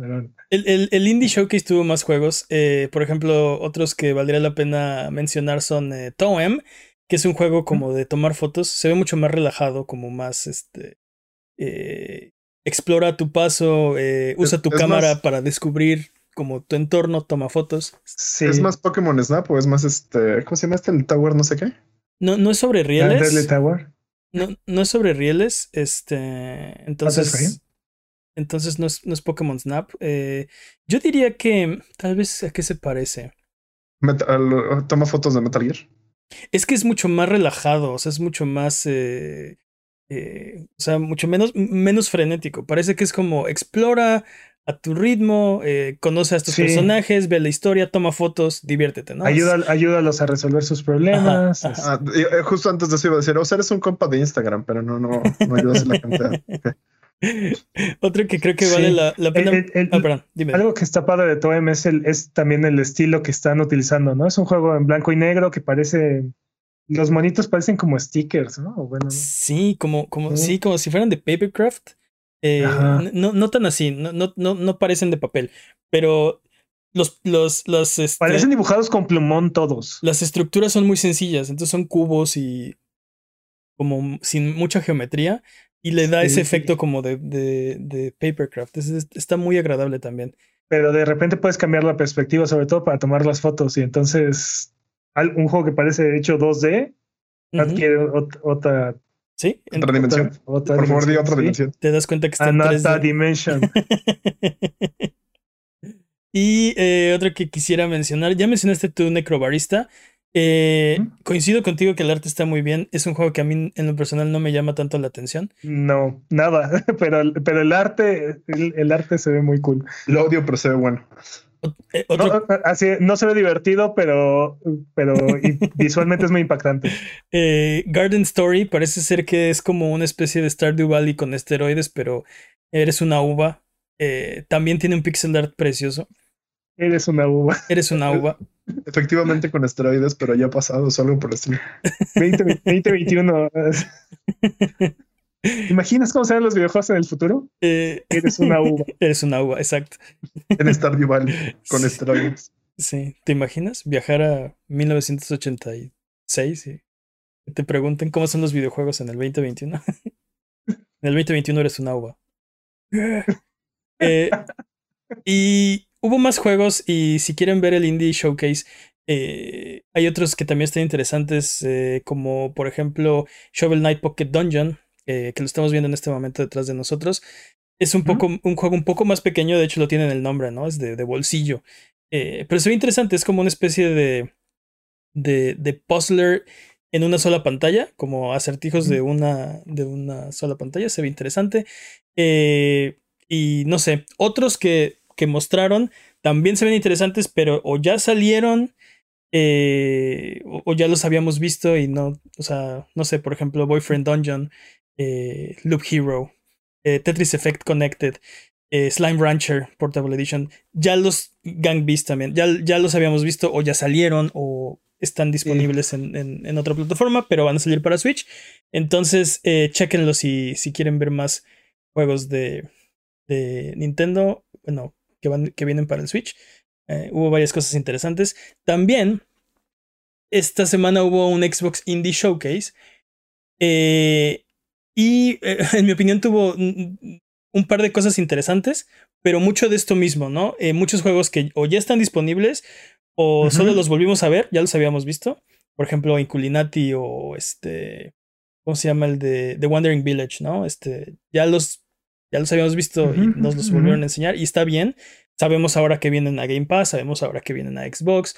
El, el, el, Indie Showcase tuvo más juegos. Eh, por ejemplo, otros que valdría la pena mencionar son eh, Toem, que es un juego como de tomar fotos. Se ve mucho más relajado, como más este. Eh, explora tu paso, eh, usa tu cámara para descubrir como tu entorno, toma fotos. Sí. ¿Es más Pokémon Snap o es más este. ¿Cómo se llama este? El Tower, no sé qué. No, no es sobre rieles. Tower? No, no es sobre rieles. Este. Entonces. Entonces no es, no es Pokémon Snap. Eh, yo diría que tal vez a qué se parece. Metal- toma fotos de Metal Gear. Es que es mucho más relajado, o sea, es mucho más. eh, eh, o sea, mucho menos, menos frenético. Parece que es como explora a tu ritmo, eh, conoce a estos Sí. personajes, ve la historia, toma fotos, diviértete, ¿no? Ayuda, ayúdalos a resolver sus problemas. Ajá, ajá. Ah, eh, justo antes de eso iba a decir, o sea, eres un compa de Instagram, pero no, no, no ayudas a la gente. Otro que creo que vale Sí. la, la pena. El- el- ah, perdón, dime. Algo que está padre de Toem es, el, es también el estilo que están utilizando, ¿no? Es un juego en blanco y negro que parece. Los monitos parecen como stickers, ¿no? Bueno. Sí, como, como, Sí. sí, como si fueran de papercraft. Eh, no, no tan así, no, no, no, no parecen de papel, pero los, los, los, este, parecen dibujados con plumón todos. las estructuras son muy sencillas, entonces son cubos y como sin mucha geometría y le da ese Sí. efecto como de, de, de papercraft. Es- es- está muy agradable también. Pero de repente puedes cambiar la perspectiva, sobre todo para tomar las fotos. Y entonces al- un juego que parece hecho 2D Ujú. adquiere ot- otra, Sí, en- Otra dimensión. otra, otra Por favor, di otra sí. dimensión. te das cuenta que está en Another 3D. dimension. y eh, otro que quisiera mencionar, ya mencionaste tú Necrobarista. Eh. Coincido contigo que el arte está muy bien. Es un juego que a mí en lo personal no me llama tanto la atención. No, nada. Pero, pero el arte, el, el arte se ve muy cool. Lo odio, pero se ve bueno. Eh, otro, No, así, no se ve divertido, pero, pero y visualmente es muy impactante. eh, Garden Story parece ser que es como una especie de Stardew Valley con esteroides, pero eres una uva. Eh, también tiene un pixel art precioso. Eres una uva. Eres una uva. Efectivamente con esteroides, pero ya pasados, algo por el estilo. 20, 2021. ¿Te imaginas cómo serán los videojuegos en el futuro? Eh, Eres una uva. eres una uva, exacto. En Stardew Valley, con Sí. esteroides. Sí, ¿te imaginas viajar a 1986 y te pregunten cómo son los videojuegos en el 2021? en el 2021 eres una uva. Eh, y hubo más juegos y si quieren ver el Indie Showcase, eh, hay otros que también están interesantes, eh, como por ejemplo Shovel Knight Pocket Dungeon, eh, que lo estamos viendo en este momento detrás de nosotros. Es un, poco, un juego un poco más pequeño, de hecho lo tiene en el nombre, ¿no? Es de, de bolsillo. Pero se ve interesante, es como una especie de, de, de puzzler en una sola pantalla, como acertijos de una, de una sola pantalla, se ve interesante. Y no sé, otros que, que mostraron también se ven interesantes, pero o ya salieron eh, o, o ya los habíamos visto y no, o sea, no sé, por ejemplo, Boyfriend Dungeon, eh, Loop Hero, eh, Tetris Effect Connected, Slime Rancher Portable Edition, ya los Gang Beasts también, ya, ya los habíamos visto o ya salieron o están disponibles en, en- en otra plataforma, pero van a salir para Switch. Entonces, chequenlo si, si quieren ver más juegos de, de Nintendo, bueno, que, van, que vienen para el Switch. Eh, hubo varias cosas interesantes. También, esta semana hubo un Xbox Indie Showcase. eh, y eh, en mi opinión tuvo un, par de cosas interesantes, pero mucho de esto mismo, ¿no? Muchos juegos que o ya están disponibles o solo los volvimos a ver, ya los habíamos visto. Por ejemplo, Inculinati o este. ¿Cómo se llama el de The Wandering Village, no? Este. Ya los. Ya los habíamos visto y nos los volvieron a enseñar. Y está bien. Sabemos ahora que vienen a Game Pass, sabemos ahora que vienen a Xbox.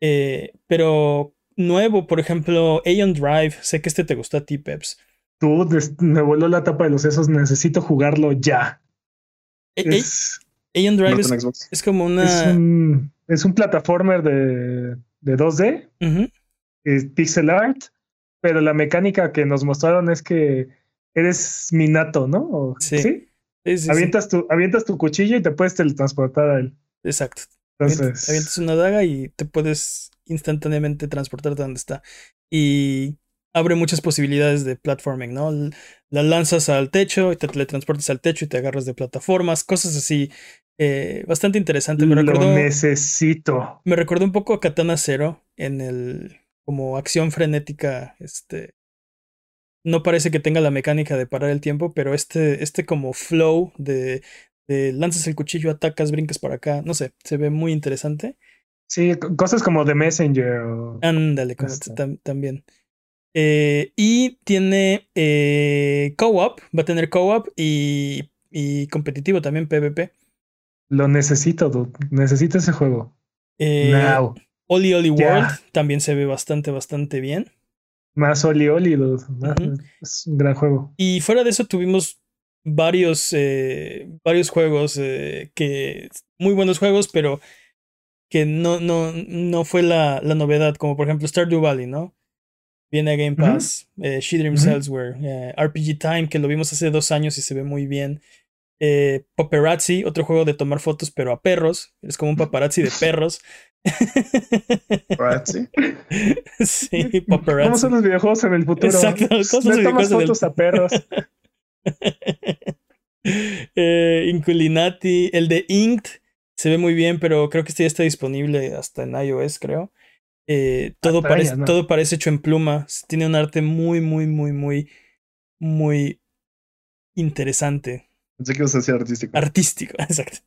eh, pero nuevo, por ejemplo, Aeon Drive. Sé que este te gustó a ti, Peps. Tú me voló la tapa de los sesos. Necesito jugarlo ya. A- A- Es, Aeon Drive No es, como es una. un, es un plataformer de, de 2D, Ujú, es pixel art, pero la mecánica que nos mostraron es que eres Minato, ¿no? O- Sí. ¿Sí? sí, sí, sí, Avientas, tu, avientas tu cuchillo y te puedes teletransportar a él. exacto. Entonces, avientas una daga y te puedes instantáneamente transportarte a donde está. Y abre muchas posibilidades de platforming, ¿no? La lanzas al techo y te teletransportas al techo y te agarras de plataformas, cosas así. eh, bastante interesante. Me lo recordó, necesito. me recordó un poco a Katana Zero en el como acción frenética. Este no parece que tenga la mecánica de parar el tiempo, pero este, este como flow de, de lanzas el cuchillo, atacas, brincas para acá, no sé, se ve muy interesante. Sí, cosas como The Messenger. o- Ándale, como Este. tam- también. Eh, y tiene eh, co-op, va a tener co-op y y competitivo también, PvP. Lo necesito, dude. necesito ese juego. Eh, Oli Oli World también se ve bastante, bastante bien. Más Oli Oli, es un gran juego. Y fuera de eso tuvimos varios, eh, varios juegos eh, que, muy buenos juegos, pero que no, no, no fue la, la novedad, como por ejemplo Stardew Valley, ¿no? Viene a Game Pass, eh, She Dreams Elsewhere, RPG Time, que lo vimos hace dos años y se ve muy bien. Eh, paparazzi, otro juego de tomar fotos, pero a perros. Es como un paparazzi de perros. ¿Paparazzi? sí, paparazzi. ¿Cómo son los videojuegos en el futuro? Exacto, ¿cómo tomas fotos a perros? eh, Inculinati, el de Inked se ve muy bien, pero creo que este ya está disponible hasta en iOS, creo. Eh, todo, parece, todo parece hecho en pluma. Tiene un arte muy, muy, muy, muy, muy interesante. Pensé que ibas a decir artístico. Artístico, exacto.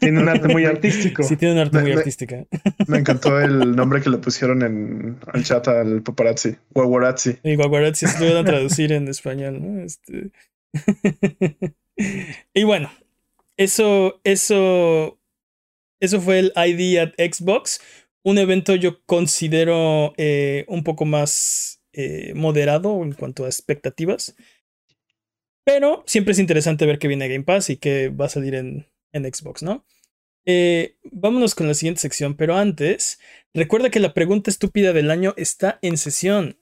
Tiene un arte muy artístico. Sí, tiene un arte muy artístico. Me encantó el nombre que le pusieron en el chat al paparazzi. Guaguarazzi. Y guaguarazzi se lo a traducir en español, ¿no? Este... y bueno, eso, eso, eso fue el ID at Xbox un evento yo considero eh, un poco más eh, moderado en cuanto a expectativas. Pero siempre es interesante ver que viene Game Pass y que va a salir en, Xbox, ¿no? Eh, vámonos con la siguiente sección, pero antes, recuerda que la pregunta estúpida del año está en sesión.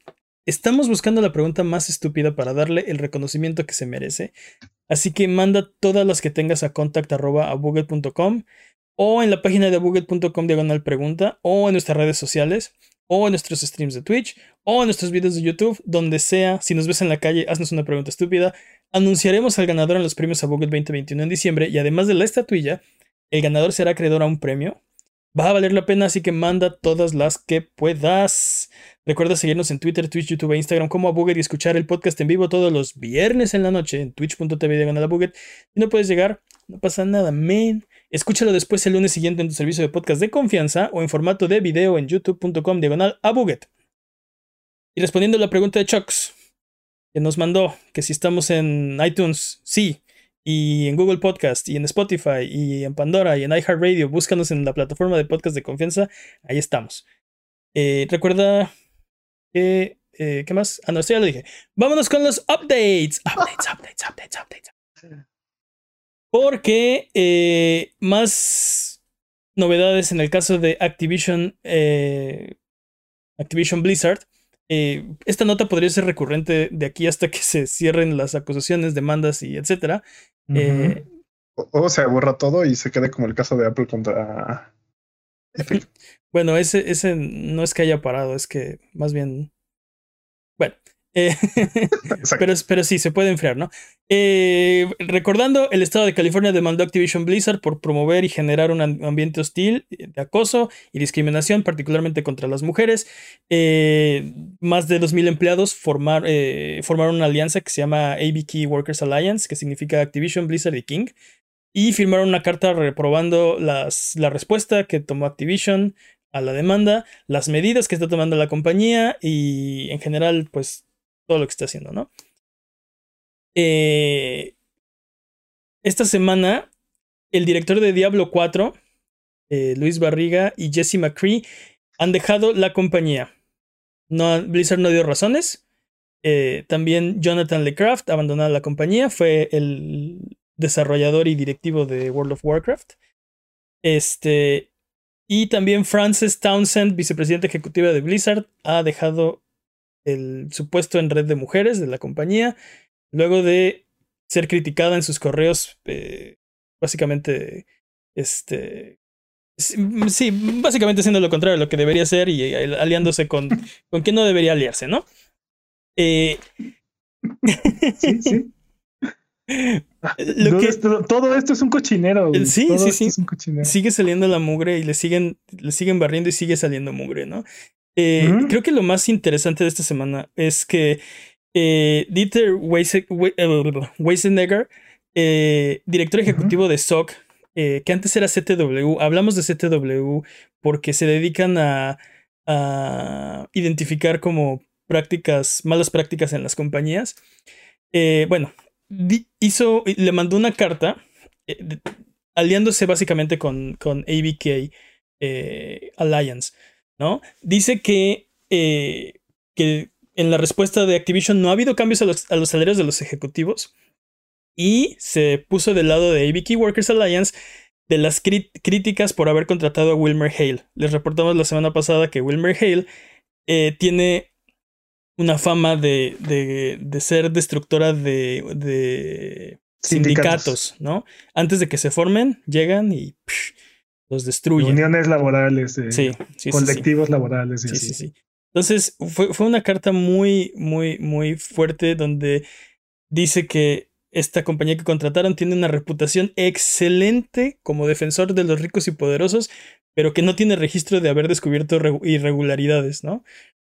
Estamos buscando la pregunta más estúpida para darle el reconocimiento que se merece. Así que manda todas las que tengas a contact.abuget.com o en la página de buget.com diagonal pregunta, o en nuestras redes sociales, o en nuestros streams de Twitch, o en nuestros videos de YouTube, donde sea. Si nos ves en la calle, haznos una pregunta estúpida. Anunciaremos al ganador en los premios a Buget 2021 en diciembre, y además de la estatuilla, el ganador será acreedor a un premio. Va a valer la pena, así que manda todas las que puedas. Recuerda seguirnos en Twitter, Twitch, YouTube e Instagram como a Buget y escuchar el podcast en vivo todos los viernes en la noche en twitch.tv diagonal a Buget. Si no puedes llegar, no pasa nada, man. Escúchalo después el lunes siguiente en tu servicio de podcast de confianza o en formato de video en youtube.com diagonal a Buget. Y respondiendo a la pregunta de Chucks, que nos mandó que si estamos en iTunes, sí, y en Google Podcast, y en Spotify, y en Pandora, y en iHeartRadio, búscanos en la plataforma de podcast de confianza, ahí estamos. Eh, recuerda que... Eh, ¿Qué más? Ah, no, esto ya lo dije. Vámonos con los updates. Updates, updates, updates, updates. Porque eh, más novedades en el caso de Activision, eh, Activision Blizzard. Eh, esta nota podría ser recurrente de aquí hasta que se cierren las acusaciones, demandas y etcétera. o, se borra todo y se quede como el caso de Apple contra Bueno, ese, ese no es que haya parado, es que más bien. Bueno, eh, pero, pero sí, se puede enfriar, ¿no? Eh, recordando, el estado de California demandó a Activision Blizzard por promover y generar un ambiente hostil de acoso y discriminación, particularmente contra las mujeres. Eh, más de 2.000 empleados formar, formaron una alianza que se llama ABK Workers Alliance, que significa Activision, Blizzard y King. Y firmaron una carta reprobando las, la respuesta que tomó Activision a la demanda, las medidas que está tomando la compañía y en general, pues todo lo que está haciendo, ¿no? Eh, esta semana, el director de Diablo 4, eh, Luis Barriga y Jesse McCree, han dejado la compañía. Blizzard no dio razones. Eh, también Jonathan LeCraft abandonó la compañía, fue el desarrollador y directivo de World of Warcraft. Este, y también Frances Townsend, vicepresidenta ejecutiva de Blizzard, ha dejado el supuesto en red de mujeres de la compañía, luego de ser criticada en sus correos, eh, básicamente, este, sí, básicamente haciendo lo contrario de lo que debería hacer y eh, aliándose con, con quien no debería aliarse, ¿no? Eh, sí, sí. todo esto es un cochinero. Sí, sí, sí. Sigue saliendo la mugre y le siguen, le siguen barriendo y sigue saliendo mugre, ¿no? Eh, creo que lo más interesante de esta semana es que eh, Dieter Weisenegger, eh, director ejecutivo de SOC, que antes era CTW, hablamos de CTW porque se dedican a, identificar como prácticas, malas prácticas en las compañías. bueno, hizo, le mandó una carta aliándose básicamente con, con ABK Alliance, ¿no? Dice que, eh, que en la respuesta de Activision no ha habido cambios a los, a los salarios de los ejecutivos y se puso del lado de ABK Workers Alliance de las críticas por haber contratado a Wilmer Hale. Les reportamos la semana pasada que Wilmer Hale tiene una fama de, de, de ser destructora de, de sindicatos. ¿no? Antes de que se formen, llegan y los destruyen. Uniones laborales, sí, colectivos laborales. sí, sí, sí. Entonces, fue, fue una carta muy, muy, muy fuerte donde dice que esta compañía que contrataron tiene una reputación excelente como defensor de los ricos y poderosos, pero que no tiene registro de haber descubierto irregularidades, ¿no?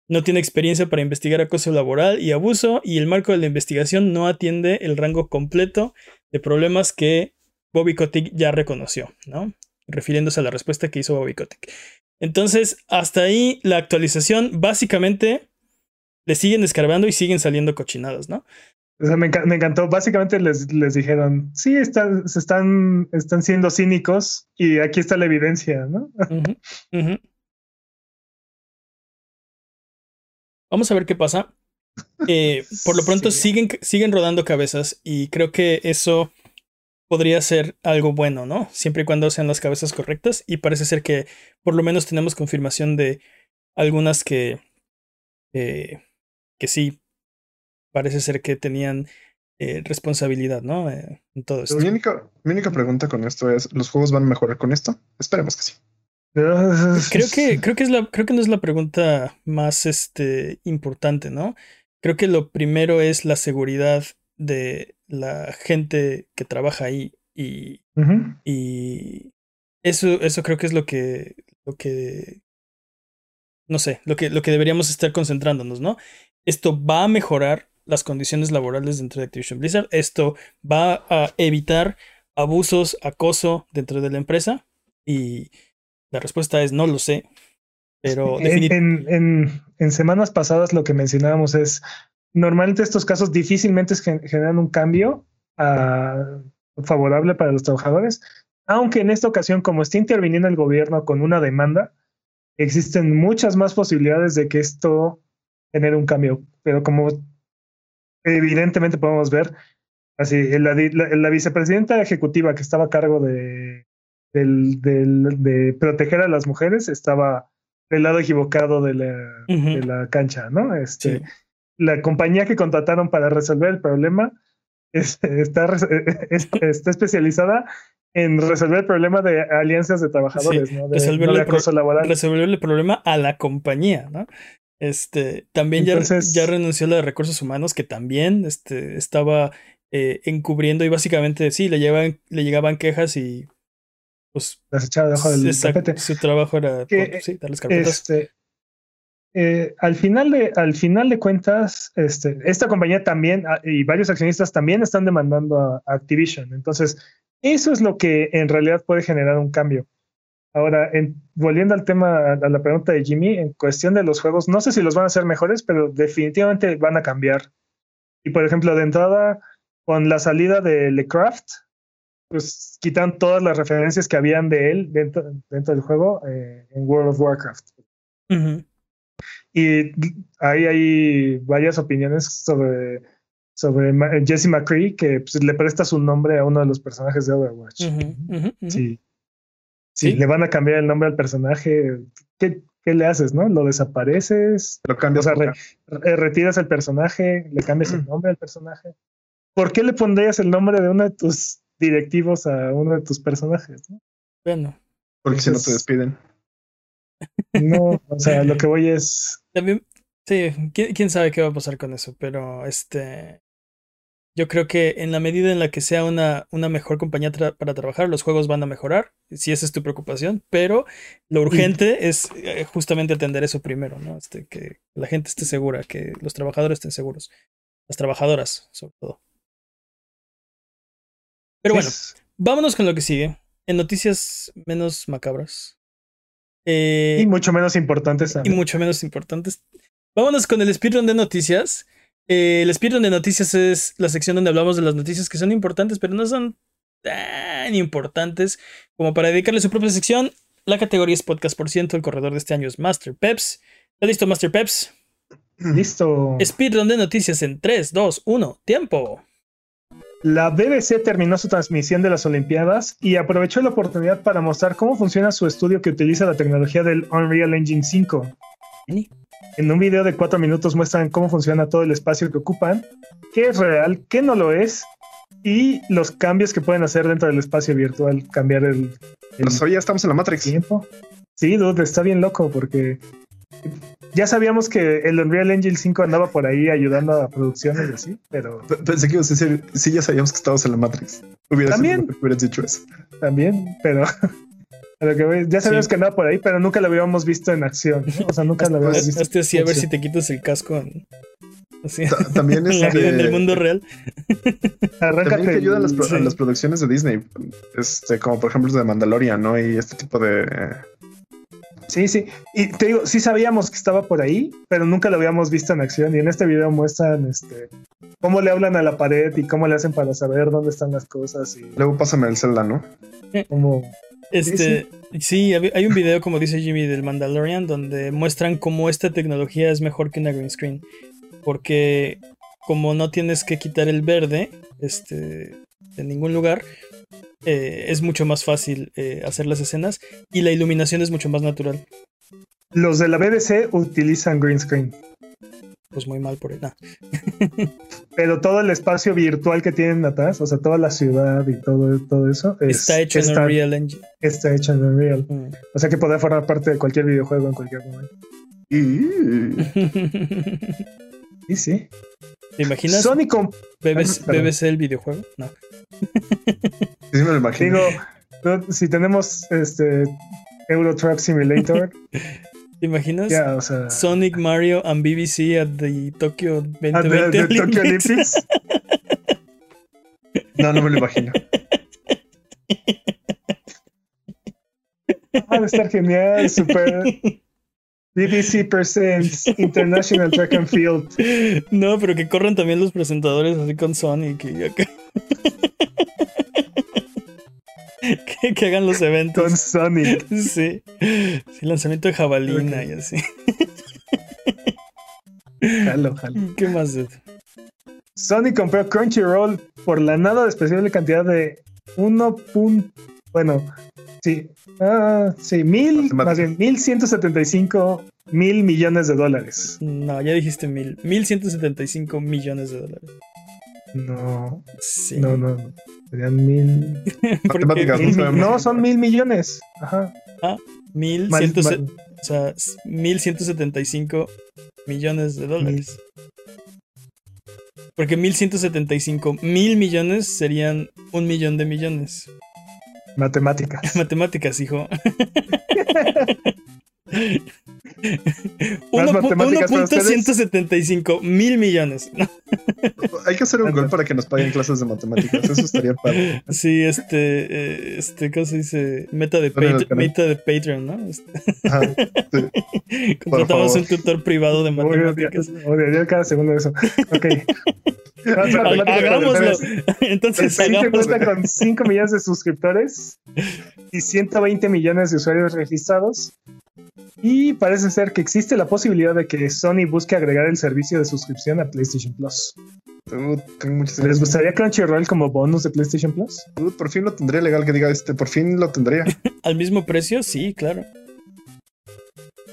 no tiene experiencia para investigar acoso laboral y abuso y el marco de la investigación no atiende el rango completo de problemas que Bobby Kotick ya reconoció, ¿no? Refiriéndose a la respuesta que hizo Bobby Kotick. Entonces, hasta ahí la actualización, básicamente le siguen descargando y siguen saliendo cochinadas, ¿no? O sea, me, encantó. Básicamente les, les dijeron, sí, están, se están, están siendo cínicos y aquí está la evidencia, ¿no? Vamos a ver qué pasa. Eh, por lo pronto siguen, siguen rodando cabezas y creo que eso podría ser algo bueno, ¿no? Siempre y cuando sean las cabezas correctas y parece ser que por lo menos tenemos confirmación de algunas que, eh, que sí, parece ser que tenían eh, responsabilidad, ¿no? en todo esto. Mi única, mi única pregunta con esto es, ¿los juegos van a mejorar con esto? Esperemos que sí. Creo que, creo que es la, creo que no es la pregunta más este, importante, ¿no? Creo que lo primero es la seguridad de la gente que trabaja ahí. Y, y eso, eso creo que es lo que, lo que. No sé, lo que, lo que deberíamos estar concentrándonos, ¿no? Esto va a mejorar las condiciones laborales dentro de Activision Blizzard. Esto va a evitar abusos, acoso dentro de la empresa. Y la respuesta es no lo sé. Pero en, en, en, semanas pasadas lo que mencionábamos es, normalmente estos casos difícilmente generan un cambio ah, favorable para los trabajadores, aunque en esta ocasión, como está interviniendo el gobierno con una demanda, existen muchas más posibilidades de que esto genere un cambio. Pero como evidentemente podemos ver, así, la, la vicepresidenta ejecutiva que estaba a cargo de del, del, de proteger a las mujeres estaba del lado equivocado de la, de la cancha, ¿no? Este, La compañía que contrataron para resolver el problema está, está especializada en resolver el problema de alianzas de trabajadores, ¿no? De, resolverle, el problema a la compañía, ¿no? Este, también ya, ya renunció a la de recursos humanos, que también este, estaba eh, encubriendo y básicamente sí, le, llevaban, le llegaban quejas y pues las echaba debajo del tapete. Su trabajo era que, sí, darles Este, eh, al, final de, al final de cuentas, este, esta compañía también ah, y varios accionistas también están demandando a, Activision. Entonces, eso es lo que en realidad puede generar un cambio. Ahora, volviendo al tema, a la pregunta de Jimmy, en cuestión de los juegos, no sé si los van a hacer mejores, pero definitivamente van a cambiar. Y por ejemplo, de entrada, con la salida de LeCraft, pues quitan todas las referencias que habían de él dentro, dentro del juego eh, en World of Warcraft. Y ahí hay varias opiniones sobre, sobre Jesse McCree que pues, le presta su nombre a uno de los personajes de Overwatch. sí. sí. le van a cambiar el nombre al personaje. ¿Qué, qué le haces, no? ¿Lo desapareces? Lo cambias. O sea, retiras el personaje, le cambias el nombre al personaje. ¿Por qué le pondrías el nombre de uno de tus directivos a uno de tus personajes. ¿no? Bueno. Porque si no te despiden. No, o sea, lo que voy es. También, sí, ¿quién, sabe qué va a pasar con eso, pero este. Yo creo que en la medida en la que sea una, una mejor compañía para trabajar, los juegos van a mejorar, si esa es tu preocupación, pero lo urgente es eh, justamente atender eso primero, ¿no? Este, que la gente esté segura, que los trabajadores estén seguros, las trabajadoras sobre todo. Pero bueno, vámonos con lo que sigue. En noticias menos macabras. Eh, y mucho menos importantes. Y mucho menos importantes. Vámonos con el speedrun de noticias. Eh, el speedrun de noticias es la sección donde hablamos de las noticias que son importantes, pero no son tan importantes como para dedicarle su propia sección. La categoría es podcast por ciento. El corredor de este año es Master Peps. ¿Está listo, Master Peps? Listo. Speedrun de noticias en 3, 2, 1. Tiempo. La BBC terminó su transmisión de las Olimpiadas y aprovechó la oportunidad para mostrar cómo funciona su estudio que utiliza la tecnología del Unreal Engine 5. En un video de cuatro minutos muestran cómo funciona todo el espacio que ocupan, qué es real, qué no lo es y los cambios que pueden hacer dentro del espacio virtual, cambiar el, el Pues hoy ya estamos en la Matrix. tiempo. Sí, dude, está bien loco porque ya sabíamos que el Unreal Engine 5 andaba por ahí ayudando a producciones y así, pero P- Pensé que ibas a decir, sí, ya sabíamos que estábamos en la Matrix. Hubieras, También. hubieras dicho eso. también, pero que ya sabíamos Sí. que andaba por ahí, pero nunca lo habíamos visto en acción, ¿no? o sea, nunca lo habíamos visto. Hazte así a ver si te quitas el casco. También, vida, en el este, mundo real. Arráncate también que ayuda a las, a sí. las producciones de Disney. Este, como por ejemplo de Mandalorian, ¿no? Y este tipo de. Eh, Sí, sí. Y te digo, sí sabíamos que estaba por ahí, pero nunca lo habíamos visto en acción. Y en este video muestran este cómo le hablan a la pared y cómo le hacen para saber dónde están las cosas y Luego pásame el Zelda, ¿no? cómo. Este, sí, hab- hay un video, como dice Jimmy, del Mandalorian, donde muestran cómo esta tecnología es mejor que una green screen. Porque como no tienes que quitar el verde este, en ningún lugar, eh, es mucho más fácil eh, hacer las escenas y la iluminación es mucho más natural. Los de la BBC utilizan green screen, Pues muy mal por él. pero todo el espacio virtual que tienen atrás, o sea, toda la ciudad y todo, todo eso, es- está hecho en está, Unreal Engine. está hecho en Unreal. Mm. O sea que puede formar parte de cualquier videojuego en cualquier momento. Y- sí. ¿Te imaginas Sony com- BBC, Perdón. BBC el videojuego? No. Sí, me lo imagino. digo, si tenemos este Euro Truck Simulator, ¿Te imaginas? ya, o sea, Sonic, Mario and BBC at the Tokyo ah, de, 2020 de Tokyo Olympics. Olympics. No, no me lo imagino. Ah, va a estar genial, super. BBC Presents International Track and Field. No, pero que corran también los presentadores así con Sonic y acá. que, que hagan los eventos. Con Sonic. Sí. sí, lanzamiento de jabalina y así. Jalo, jalo. ¿Qué más? dude? Sony compró Crunchyroll por la nada despreciable cantidad de 1. pun- Bueno, sí. Ah, sí, mil, más bien, 1175 mil millones de dólares. No, ya dijiste mil. Mil ciento setenta y cinco millones de dólares. No, Sí. no, no. no. Serían mil. Porque Matemáticas, mil no son mil millones. Ajá. mil Mal- ciento mal- o sea, mil ciento setenta y cinco millones de dólares. Porque mil ciento setenta y cinco mil millones serían un millón de millones. Matemáticas. Matemáticas, hijo. Más matemáticas para ustedes. 1.175 mil millones. Hay que hacer un gol para que nos paguen clases de matemáticas. Eso estaría padre. Sí, este, eh, este, ¿cómo se dice? Meta de, meta Patreon, ¿no? Ajá, sí. contratamos un tutor privado de matemáticas. Odiaría cada segundo de eso. Ok. Hagámoslo. Entonces, hagámoslo. cuenta con 5 millones de suscriptores y 120 millones de usuarios registrados. Y parece ser que existe la posibilidad de que Sony busque agregar el servicio de suscripción a PlayStation Plus. Uh, tengo muchas ¿Les gustaría Crunchyroll como bonus de PlayStation Plus? Uh, por fin lo tendría legal que diga este, por fin lo tendría. ¿Al mismo precio? Sí, claro.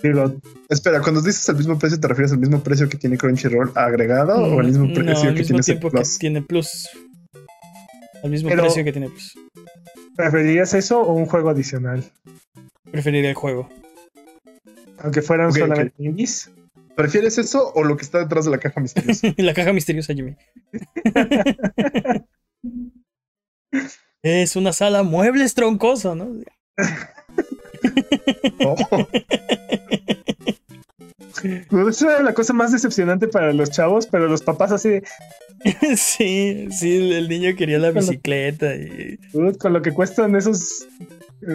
Digo, Espera, cuando dices al mismo precio, ¿te refieres al mismo precio que tiene Crunchyroll agregado o al mismo No, precio al que mismo tiene tiempo que Plus? tiene Plus. Al mismo Pero- precio que tiene Plus. ¿preferirías eso o un juego adicional? Preferiría el juego. Aunque fueran Ok, solamente indies. ¿Prefieres eso o lo que está detrás de la caja misteriosa? La caja misteriosa, Jimmy. es una sala muebles troncoso, ¿no? Oh, Eso era la cosa más decepcionante para los chavos, pero los papás así de, sí, sí, el, niño quería la bicicleta y "Dude, con lo que cuestan esos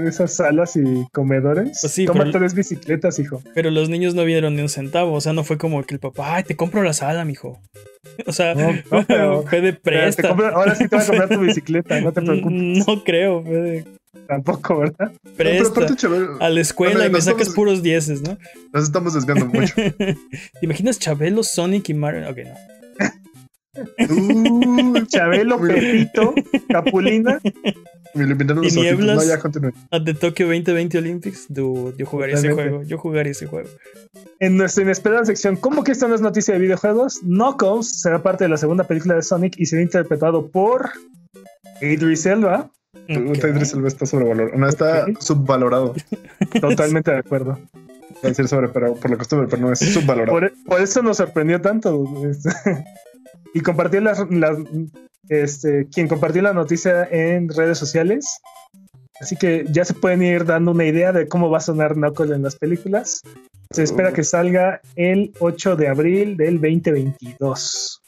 esas salas y comedores. Pues sí, Toma pero- tres bicicletas, hijo. Pero los niños no vieron ni un centavo. O sea, no fue como que el papá, ay, te compro la sala, mijo. O sea, No, no, pero- fue de Pero te presta. compro- ahora sí te voy a comprar tu bicicleta, no te preocupes. No creo, fue de Tampoco, ¿verdad? No, pero presta. Chabelo, a la escuela y me sacas estamos- puros dieces, ¿no? nos estamos desviando mucho. ¿Te imaginas Chabelo, Sonic y Mario? Ok, no. Uh, Chabelo. Pepito, Capulina. Me inventaron los ¿Y ojitos. nieblas? No, ya continúe. At the Tokyo 2020 Olympics, dude, yo jugaría ese juego. Yo jugaría ese juego. En nuestra inesperada sección, ¿cómo que esto no es noticia de videojuegos? Knuckles será parte de la segunda película de Sonic y será interpretado por Idris Elba. Puta, Ok. Idris Elba está sobrevalorado. No, está subvalorado. Totalmente de acuerdo. Voy a decir sobre, pero por la costumbre, pero no es subvalorado. Por, por eso nos sorprendió tanto. este, y compartió las, las- este, quien compartió la noticia en redes sociales. Así que ya se pueden ir dando una idea de cómo va a sonar Knuckles en las películas. Se espera que salga el 8 de abril del 2022.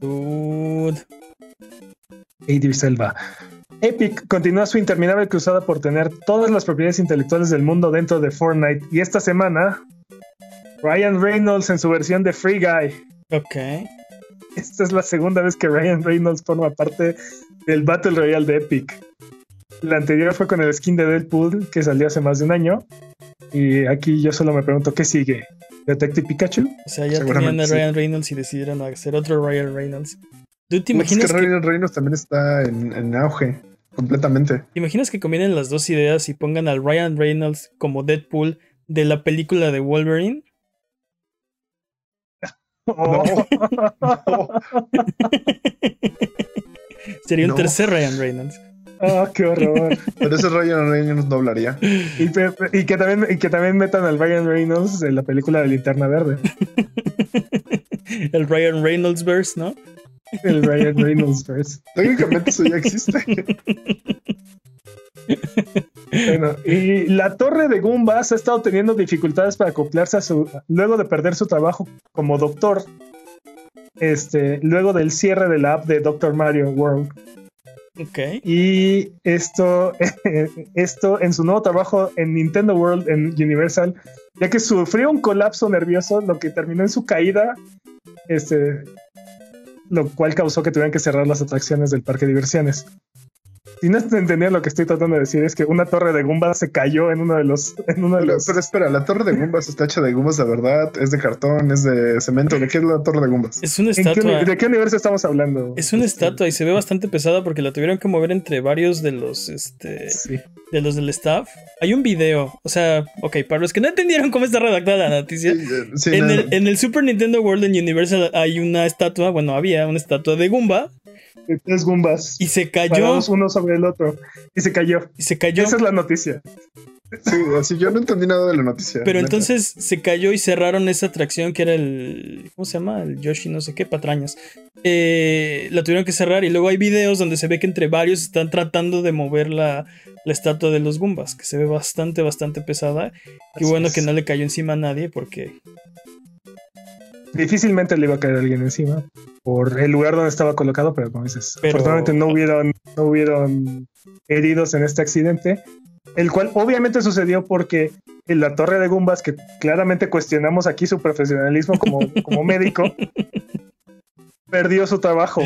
Dude. Idris Elba. Epic continúa su interminable cruzada por tener todas las propiedades intelectuales del mundo dentro de Fortnite. Y esta semana, Ryan Reynolds en su versión de Free Guy. Ok. Esta es la segunda vez que Ryan Reynolds forma parte del Battle Royale de Epic. La anterior fue con el skin de Deadpool que salió hace más de un año. Y aquí yo solo me pregunto, ¿qué sigue? ¿Detective Pikachu? O sea, ya tenían a sí. Ryan Reynolds y decidieron hacer otro Ryan Reynolds. ¿Tú te Es imaginas que que, Ryan Reynolds también está en, en auge, completamente. ¿te imaginas que combinen las dos ideas y pongan al Ryan Reynolds como Deadpool de la película de Wolverine? Oh. Sería un No. tercer Ryan Reynolds. Oh, qué horror. Pero ese Ryan Reynolds no hablaría. Y, y que también, y que también metan al Ryan Reynolds en la película de Linterna Verde. El Ryan Reynolds verse, ¿no? El Ryan Reynolds verse. Técnicamente eso ya existe. Bueno, y la torre de Goombas ha estado teniendo dificultades para acoplarse a su. Luego de perder su trabajo como doctor. Este, luego del cierre de la app de Doctor Mario World. Ok. Y esto, esto en su nuevo trabajo en Nintendo World en Universal, ya que sufrió un colapso nervioso, lo que terminó en su caída, este, lo cual causó que tuvieran que cerrar las atracciones del parque de diversiones. Si no entendían lo que estoy tratando de decir, es que una torre de Goombas se cayó en uno de los. En uno de Pero, los pero espera, la torre de Gumbas está hecha de Gumbas de verdad, es de cartón, es de cemento. ¿De qué es la torre de Gumbas? Es una ¿en qué estatua. ¿De qué universo estamos hablando? Es una Este, estatua y se ve bastante pesada porque la tuvieron que mover entre varios de los este Sí. de los del staff. Hay un video, o sea, ok, para los que no entendieron cómo está redactada la noticia, Sí, eh, sí, en no, el, en el Super Nintendo World en Universal hay una estatua, bueno, había una estatua de Goomba De Tres Goombas. y se cayó parados uno sobre el otro. Y se cayó. y se cayó. Esa es la noticia. sí, así yo no entendí nada de la noticia. Pero neta. entonces se cayó y cerraron esa atracción que era el. ¿Cómo se llama? El Yoshi, no sé qué, patrañas. Eh, la tuvieron que cerrar y luego hay videos donde se ve que entre varios están tratando de mover la, la estatua de los Goombas, que se ve bastante, bastante pesada. Qué Así bueno es. que no le cayó encima a nadie porque. Difícilmente le iba a caer alguien encima por el lugar donde estaba colocado, pero como dices, Pero- afortunadamente no hubieron, no hubieron heridos en este accidente, el cual obviamente sucedió porque en la torre de Gumbas, que claramente cuestionamos aquí su profesionalismo como, como médico, perdió su trabajo,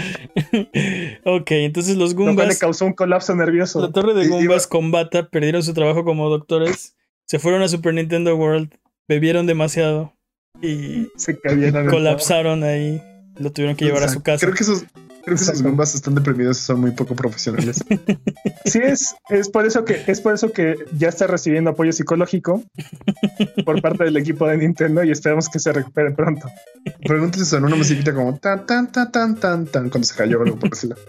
ok, entonces los lo cual le causó un colapso nervioso. La torre de Y- Goombas con Bata perdieron su trabajo como doctores, se fueron a Super Nintendo World, bebieron demasiado y Se colapsaron ahí. Lo tuvieron que llevar a su casa. Creo que esos, creo que esos Exacto. Gumbas están deprimidos y son muy poco profesionales. Sí, es, es por eso que es por eso que ya está recibiendo apoyo psicológico por parte del equipo de Nintendo y esperamos que se recupere pronto. Pregúntese si sonó una musiquita como tan, tan, tan, tan, tan, tan, cuando se cayó algo por decirlo.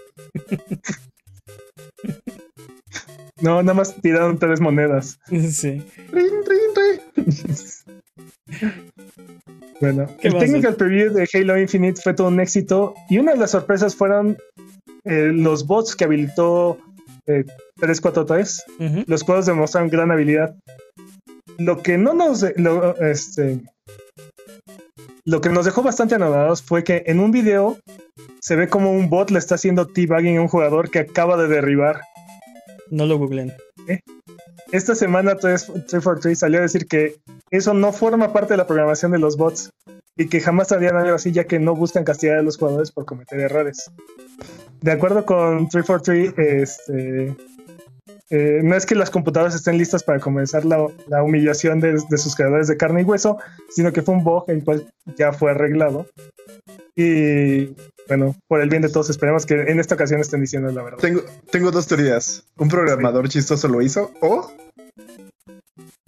No, nada más tiraron tres monedas. Sí. Rin, rin, rin. Bueno, ¿Qué el technical preview de Halo Infinite fue todo un éxito y una de las sorpresas fueron eh, los bots que habilitó eh, 343, Ujú. los cuales demostraron gran habilidad. Lo que no nos lo, este, lo que nos dejó bastante anonadados fue que en un video se ve como un bot le está haciendo teabagging a un jugador que acaba de derribar. No lo googleen. Esta semana 343 salió a decir que eso no forma parte de la programación de los bots y que jamás harían algo así ya que no buscan castigar a los jugadores por cometer errores. De acuerdo con 343, este, eh, no es que las computadoras estén listas para comenzar la, la humillación de, de, sus creadores de carne y hueso, sino que fue un bug el cual ya fue arreglado. Y bueno, por el bien de todos, esperemos que en esta ocasión estén diciendo la verdad. Tengo, tengo dos teorías. Un programador sí. chistoso lo hizo o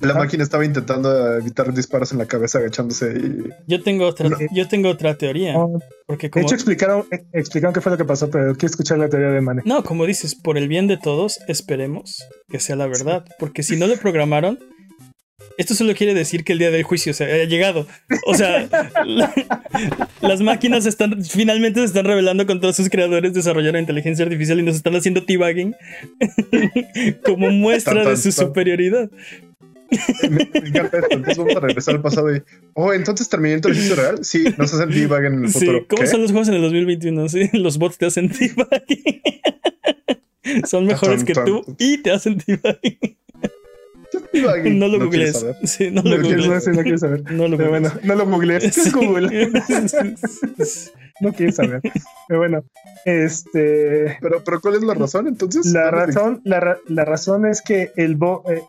la máquina estaba intentando evitar disparos en la cabeza agachándose y... Yo tengo otra, no. yo tengo otra teoría. Porque como... De hecho, explicaron, explicaron qué fue lo que pasó, pero quiero escuchar la teoría de Mane. No, como dices, por el bien de todos, esperemos que sea la verdad. Porque si no lo programaron, esto solo quiere decir que el día del juicio se haya llegado. O sea, la, las máquinas están finalmente se están revelando con todos sus creadores desarrollaron inteligencia artificial y nos están haciendo teabagging como muestra de su superioridad. Me, me, encanta esto. Entonces vamos a regresar al pasado y. Oh, entonces Terminator es real. Sí, nos hacen debug en el futuro. Sí, ¿cómo ¿Qué? son los juegos en el 2021? Sí, los bots te hacen debugging. son mejores que tú y te hacen debugging. No lo googlees. Sí, no lo googlees. No, sí, no quieres saber. No lo Pero bueno, no lo googlees. No quieres saber. Pero bueno, este. Pero, pero ¿cuál es la razón entonces? La razón, la, ra- la razón es que el bug. eh,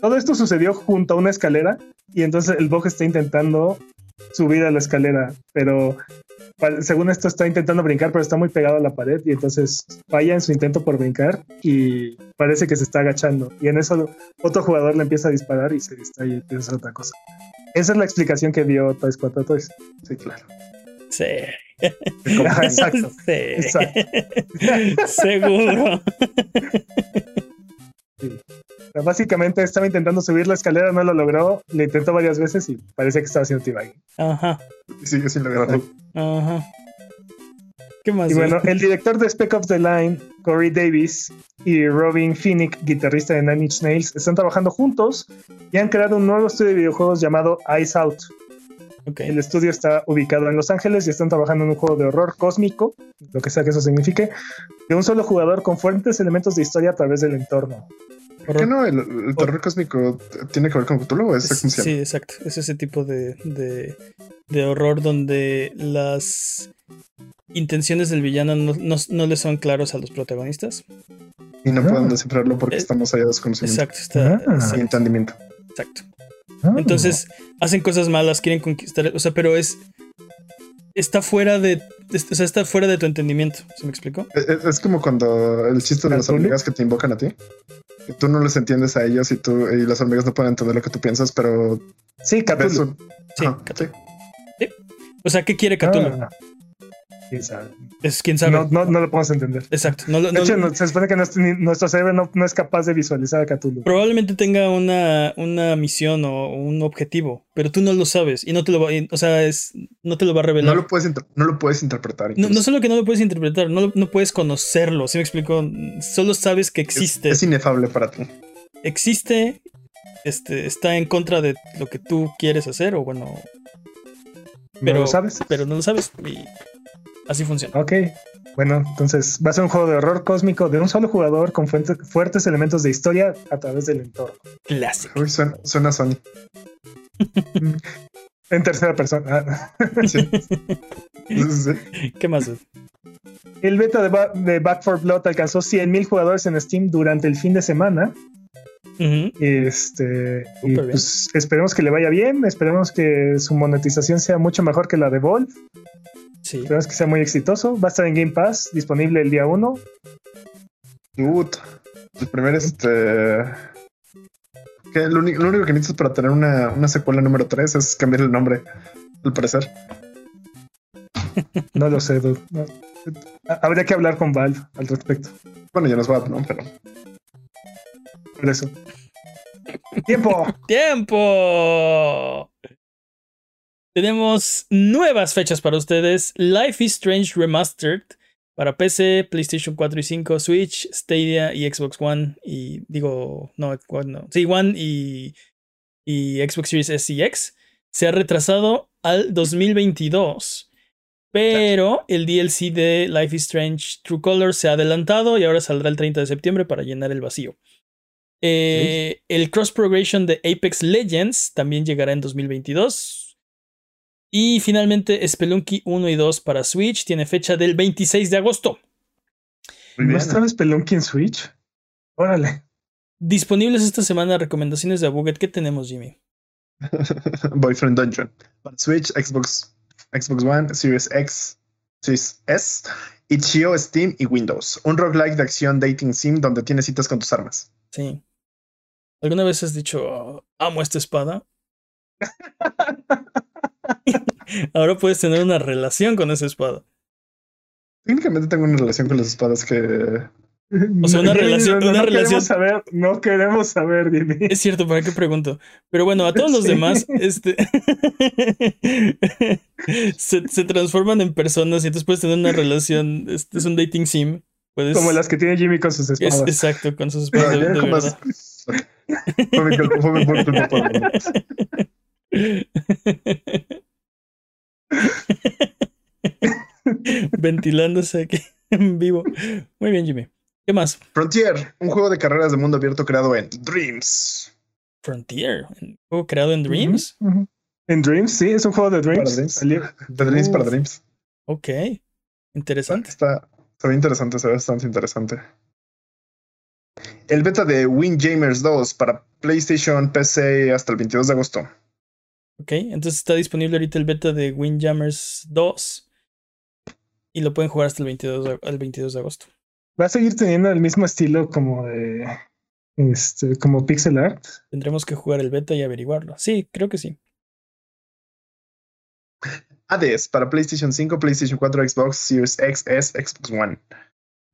todo esto sucedió junto a una escalera y entonces el bug está intentando subir a la escalera, pero según esto está intentando brincar, pero está muy pegado a la pared y entonces falla en su intento por brincar y parece que se está agachando. Y en eso otro jugador le empieza a disparar y se distrae y empieza a hacer otra cosa. Esa es la explicación que dio Toys 4 Toys. Sí, claro. Sí. Exacto. Sí. Exacto. Seguro. Básicamente estaba intentando subir la escalera, no lo logró, le intentó varias veces y parecía que estaba haciendo teabagging. Ajá. Y sigue sin lograrlo. Ajá. ¿Qué más? Y bueno, el director de Spec Ops The Line, Corey Davis, y Robin Finnick, guitarrista de Nine Inch Nails, están trabajando juntos y han creado un nuevo estudio de videojuegos llamado Eyes Out. Ok. El estudio está ubicado en Los Ángeles y están trabajando en un juego de horror cósmico, lo que sea que eso signifique, de un solo jugador con fuertes elementos de historia a través del entorno. ¿Por qué no? ¿El, el terror cósmico tiene que ver con Cthulhu o es Es- sí, exacto. Es ese tipo de, de, de horror donde las intenciones del villano no, no, no le son claros a los protagonistas. Y no Ah. pueden descifrarlo porque Eh, estamos allá de desconocimiento Exacto, está, Ah. exacto, entendimiento. exacto. Ah. Entonces hacen cosas malas, quieren conquistar, o sea, pero es está fuera de, es- o sea, está fuera de tu entendimiento. ¿Se me explicó? Es, es- es como cuando el chiste de las hormigas que te invocan a ti. Tú no les entiendes a ellos y tú y las hormigas no pueden entender lo que tú piensas, pero sí, Cthulhu. un- Sí, Cthulhu. O sea, ¿qué quiere Cthulhu? Ah. Quién sabe. Es quién sabe. No, no, no lo podemos entender. Exacto. No, lo- De no- hecho, no- se supone que nuestro, ni- nuestro cerebro no, no es capaz de visualizar a Cthulhu. probablemente tenga una, una misión o un objetivo, pero tú no lo sabes y no te lo va, y- o sea, es, no te lo va a no revelar. lo puedes inter- no lo puedes interpretar. No, no solo que no lo puedes interpretar, no, lo- no puedes conocerlo, ¿sí me explico? Solo sabes que existe. es inefable para ti. existe, este, está en contra de lo que tú quieres hacer, o bueno, ¿No pero- lo sabes? pero no lo sabes y así funciona. Ok. Bueno, entonces va a ser un juego de horror cósmico de un solo jugador con fuente- fuertes elementos de historia a través del entorno. Clásico. Uy, suena, suena Sony. En tercera persona. Ah. Sí. Sí. ¿Qué más? dude? El beta de, Ba- de Back 4 Blood alcanzó 100.000 jugadores en Steam durante el fin de semana. Este, y pues esperemos que le vaya bien, esperemos que su monetización sea mucho mejor que la de Volve, Sí. esperemos que sea muy exitoso. Va a estar en Game Pass, disponible el día 1. Dude, el primer este. Que lo, único, lo único que necesitas para tener una, una secuela número 3 es cambiar el nombre, al parecer. No lo sé, dude. No. Habría que hablar con Valve al respecto. Bueno, ya nos va, ¿no? Pero Por eso. ¡Tiempo! ¡Tiempo! Tenemos nuevas fechas para ustedes. Life is Strange Remastered para PC, PlayStation 4 y 5, Switch, Stadia y Xbox One. Y digo, no, no. Sí, One y, y Xbox Series S y X. Se ha retrasado al 2022. Pero el DLC de Life is Strange True Colors se ha adelantado y ahora saldrá el 30 de septiembre para llenar el vacío. Eh, el cross progression de Apex Legends también llegará en 2022. Y finalmente Spelunky 1 y 2 para Switch tiene fecha del 26 de agosto. ¿No está Spelunky en Switch? Órale. Disponibles esta semana recomendaciones de Abuget. ¿Qué tenemos, Jimmy? Boyfriend Dungeon. Para Switch, Xbox, Xbox One, Series X, Series S, Itch.io, Steam y Windows. Un roguelike de acción dating sim donde tienes citas con tus armas. Sí. ¿Alguna vez has dicho, amo esta espada? Ahora puedes tener una relación con esa espada. Técnicamente tengo una relación con las espadas que o sea, una relación. No, una no relación... queremos saber, no queremos saber, Jimmy. Es cierto, ¿para qué pregunto? Pero bueno, a todos los demás, este. se, se transforman en personas y entonces puedes tener una relación. Este es un dating sim. Puedes, Como las que tiene Jimmy con sus es- espadas. exacto, con sus espadas de, de como Ventilándose aquí en vivo. Muy bien, Jimmy. ¿Qué más? Frontier, un juego de carreras de mundo abierto creado en Dreams. Frontier, un juego creado en Dreams. En Dreams, sí, es un juego de Dreams. Para Dreams. Salió- De Dreams para. Dreams. Ok. Interesante. Está, se ve interesante, se ve bastante interesante. El beta de Windjammers 2 para PlayStation, PC hasta el 22 de agosto. Ok, entonces está disponible ahorita el beta de Windjammers 2. Y lo pueden jugar hasta el 22 de, el 22 de agosto. Va a seguir teniendo el mismo estilo como de. Este, como pixel art. Tendremos que jugar el beta y averiguarlo. Sí, creo que sí. Hades para PlayStation 5, PlayStation 4, Xbox Series X, S, Xbox One.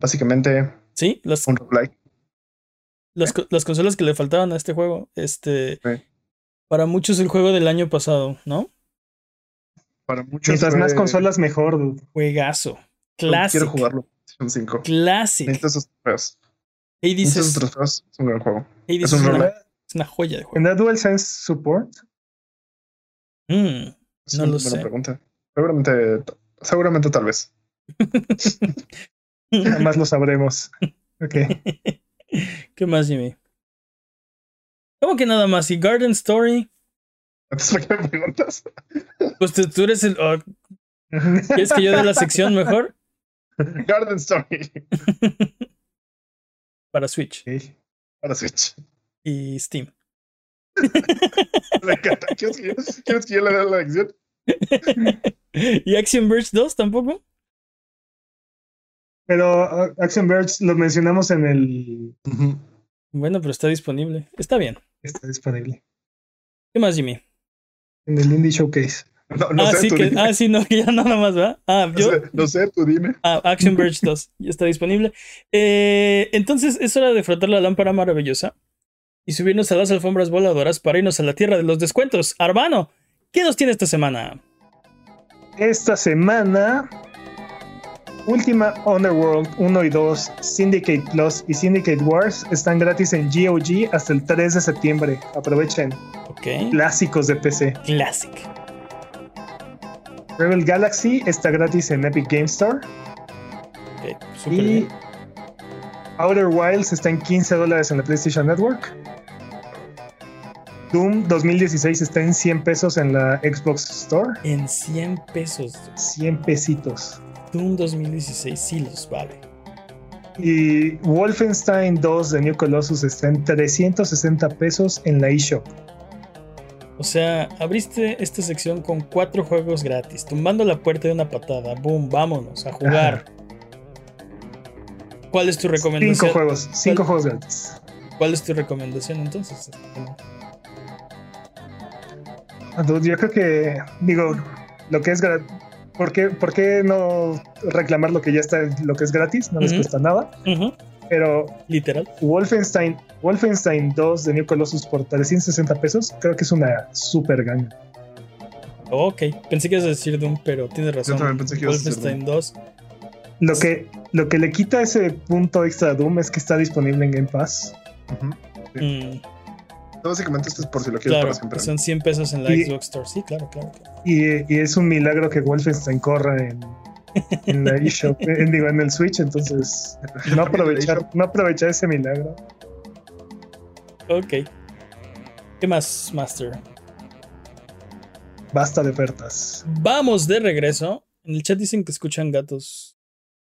Básicamente Sí, las, un las, las consolas que le faltaban a este juego. Este. Para muchos el juego del año pasado, ¿no? Para muchos. Mientras más consolas, mejor. dude. Juegazo. Classic. Quiero jugarlo. PlayStation 5. Classic. Necesito esos trofeos. Hades es, trofeos. Es un gran juego. Hades es un es una, roguelike. es una joya de juego. ¿Tendrá DualSense support? Mm, Es No una lo buena sé. pregunta. Seguramente, seguramente tal vez. Jamás lo sabremos. Ok. ¿Qué más, Jimmy? ¿Cómo que nada más? ¿Y Garden Story? Entonces, ¿para qué me preguntas? Pues tú, tú eres el. oh, ¿Quieres que yo dé la sección mejor? Garden Story. Para Switch Ok. Para Switch. y Steam. Me encanta. ¿Quieres que yo, ¿quieres que yo le dé la lección? ¿Y Action Verge 2 tampoco? Pero uh, Action Verge lo mencionamos en el. Bueno, pero está disponible. Está bien. Está disponible. ¿Qué más, Jimmy? En el Indie Showcase. No, no ah, sé, sí, tú que, dime. ah, sí, no, que ya nada más, ¿va? Ah, No yo. sé, no sé, tú dime. Ah, Action Verge 2 ya está disponible. Eh, entonces es hora de frotar la lámpara maravillosa y subirnos a las alfombras voladoras para irnos a la tierra de los descuentos. Arbano, ¿qué nos tiene esta semana? Esta semana, Última Underworld 1 y 2, Syndicate Plus y Syndicate Wars están gratis en GOG hasta el 3 de septiembre. Aprovechen. Ok. Clásicos de PC. Classic. Rebel Galaxy está gratis en Epic Game Store. Ok, súper Y bien. Outer Wilds está en 15 dólares en la PlayStation Network. Doom 2016 está en 100 pesos en la Xbox Store. En 100 pesos. 100 pesitos. Doom 2016 sí los vale. Y Wolfenstein 2 de New Colossus está en 360 pesos en la eShop. O sea, abriste esta sección con cuatro juegos gratis, tumbando la puerta de una patada. Boom, vámonos a jugar. ¿Cuál es tu recomendación? Cinco juegos, cinco ¿Cuál? juegos gratis. ¿Cuál es tu recomendación entonces? Yo creo que, digo, lo que es gratis. ¿Por qué, ¿Por qué no reclamar lo que ya está, lo que es gratis? No les cuesta nada. Pero Literal. Wolfenstein, Wolfenstein 2 de New Colossus por 360 pesos, creo que es una super ganga. Ok, pensé que ibas a decir Doom, pero tienes razón. también pensé que ibas a decir Wolfenstein 2. Lo que, lo que le quita ese punto extra a Doom es que está disponible en Game Pass. Ujú. mm, Básicamente esto es por si lo quieres Claro, para siempre. son 100 pesos en la Y- Xbox Store. Sí, claro, claro. claro. Y, y es un milagro que Wolfenstein corra en, en la eShop, en, digo, en el Switch, entonces no aprovechar, no aprovechar ese milagro. Ok. ¿Qué más, Master? Basta de ofertas. Vamos de regreso. En el chat dicen que escuchan gatos.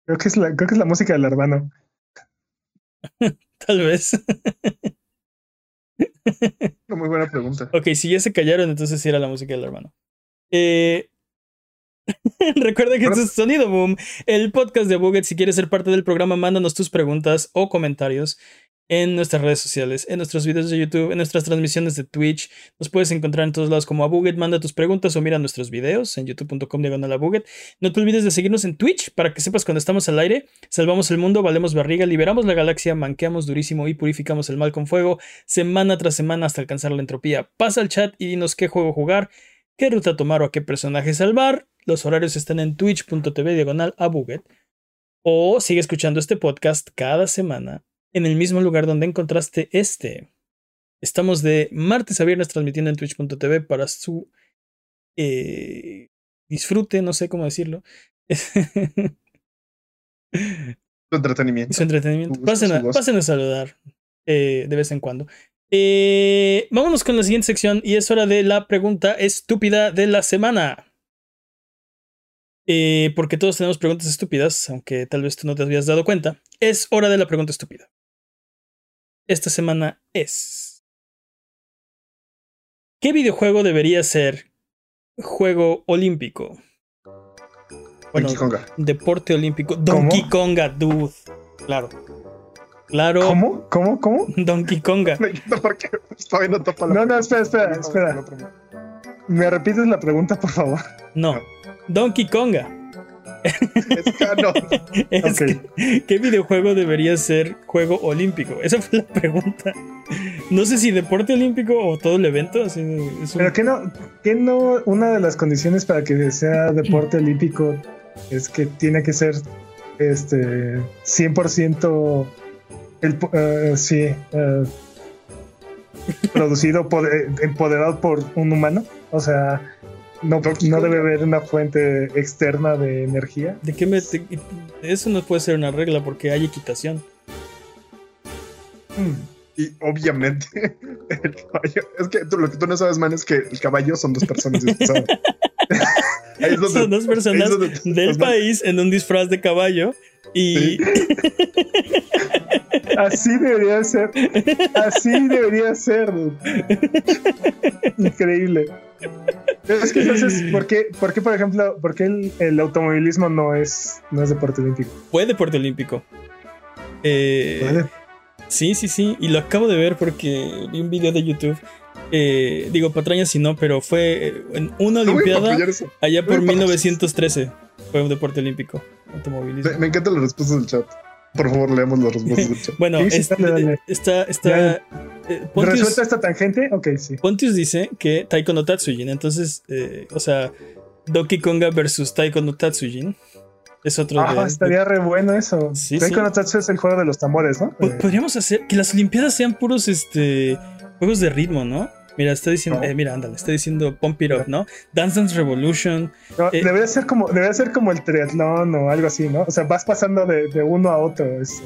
Creo que es la, creo que es la música del hermano. Tal vez. Muy buena pregunta. ok, si ya se callaron, entonces sí era la música del hermano. Eh... Recuerda que esto es Sonido Boom, el podcast de Buget. Si quieres ser parte del programa, mándanos tus preguntas o comentarios en nuestras redes sociales, en nuestros videos de YouTube, en nuestras transmisiones de Twitch. Nos puedes encontrar en todos lados como a Buget. Manda tus preguntas o mira nuestros videos en youtube.com diagonal a Buget. No te olvides de seguirnos en Twitch para que sepas cuando estamos al aire. Salvamos el mundo, valemos barriga, liberamos la galaxia, manqueamos durísimo y purificamos el mal con fuego, semana tras semana hasta alcanzar la entropía. Pasa al chat y dinos qué juego jugar, qué ruta tomar o a qué personaje salvar. Los horarios están en twitch.tv diagonal a Buget. O sigue escuchando este podcast cada semana en el mismo lugar donde encontraste este. Estamos de martes a viernes transmitiendo en twitch.tv para su eh, disfrute, no sé cómo decirlo. Tu entretenimiento. su entretenimiento. Pasen a, su gozo. pasen a saludar eh, de vez en cuando. Eh, vámonos con la siguiente sección y es hora de la pregunta estúpida de la semana. Eh, porque todos tenemos preguntas estúpidas, aunque tal vez tú no te habías dado cuenta. Es hora de la pregunta estúpida. Esta semana es... ¿Qué videojuego debería ser juego olímpico? Bueno, Donkey Konga. deporte olímpico. Donkey Konga, dude. Claro. Claro. ¿Cómo? ¿Cómo? ¿Cómo? Donkey Konga. Me quito porque todavía no topa la No, no, espera, espera, espera. ¿Me repites la pregunta, por favor? No. Donkey Konga. Es canon. Es Ok. que- ¿Qué videojuego debería ser juego olímpico? Esa fue la pregunta. No sé si deporte olímpico o todo el evento. así, un- Pero que no, que no, una de las condiciones para que sea deporte olímpico es que tiene que ser este 100% el, eh, sí, eh, producido, empoderado por un humano. O sea, no, no debe haber una fuente externa de energía. ¿De qué me.? de- eso no puede ser una regla porque hay equitación. Mm. Y obviamente el caballo. Es que tú- lo que tú no sabes, man, es que el caballo son dos personas disfrazadas. Donde- Son dos personas donde- del país en un disfraz de caballo. Y Sí. Así debería ser. Así debería ser. Increíble. Es que entonces, ¿por qué, por, qué, por ejemplo, por qué el, el automovilismo no es, no es deporte olímpico? fue deporte olímpico. Eh, ¿Vale? Sí, sí, sí. Y lo acabo de ver porque vi un video de YouTube. Eh, digo, patrañas si no, pero fue en una No Olimpiada allá por Muy padre. 1913. Fue un deporte olímpico. Automovilismo. Me, me encantan las respuestas del chat. Por favor, leamos las respuestas. Bueno, Sí, es- dale, dale. está. está eh, Pontius, ¿Resuelta esta tangente? Ok, sí. Pontius dice que Taiko no Tatsujin. Entonces, eh, o sea, Donkey Konga versus Taiko no Tatsujin. Es otro Ah, de- estaría re bueno eso. Sí, Taiko sí. no Tatsu es el juego de los tambores, ¿no? Po- Podríamos hacer que las Olimpiadas sean puros este juegos de ritmo, ¿no? Mira, está diciendo, No. eh, mira, ándale, está diciendo Pump It Up, ¿no? Dance Dance Revolution. no, eh, debería, ser como, debería ser como el triatlón o algo así, ¿no? O sea, vas pasando de, de uno a otro. es-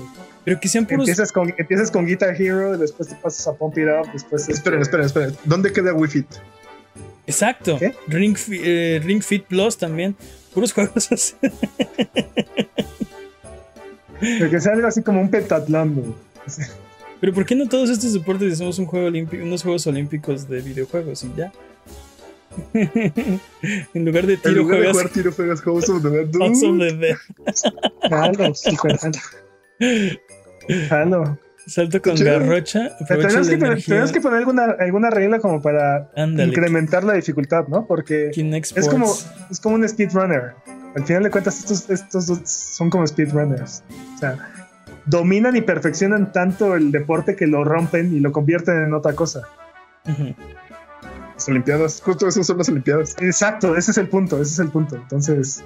Pero que sean puros. empiezas, con, empiezas con Guitar Hero, después te pasas a Pump It Up, después... este, Esperen, esperen, esperen. ¿Dónde queda Wii Fit? Exacto. ¿Qué? Ring, eh, Ring Fit Plus también. Puros juegos así. de que sea algo así como un pentatlón, güey. Pero ¿por qué no todos estos deportes hacemos un juego olímpico, unos juegos olímpicos de videojuegos y ya? en lugar de En tiro lugar de juegas jugar tiro, juegas House of the Dead. House of the Dead. Jalo, súper jalo. Jalo. Salto con garrocha. Tenemos que, tenemos que poner alguna, alguna regla como para incrementar la dificultad, ¿no? Porque es como, Sports. es como un speedrunner. Al final de cuentas, estos, estos son como speedrunners. O sea, dominan y perfeccionan tanto el deporte que lo rompen y lo convierten en otra cosa. Las Olimpiadas. Justo esas son las Olimpiadas. Exacto, ese es el punto, ese es el punto. Entonces,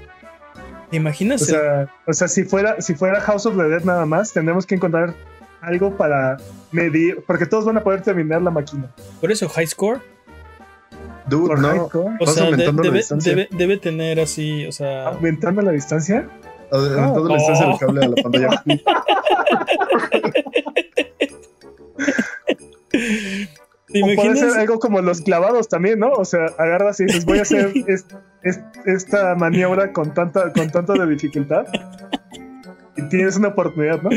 ¿Te imaginas? o sea, o sea si, fuera, si fuera House of the Dead nada más, tendremos que encontrar algo para medir, porque todos van a poder terminar la máquina. Por eso, high score. Dude, Por no. high score. O sea, de- debe, debe tener así, o sea. Aumentando la distancia. Aumentando la distancia del cable a la pantalla. ¿Te O puede ser algo como los clavados también, ¿no? O sea, agarras y dices, voy a hacer es- es- esta maniobra con tanta, con tanta de dificultad. Tienes una oportunidad, ¿no?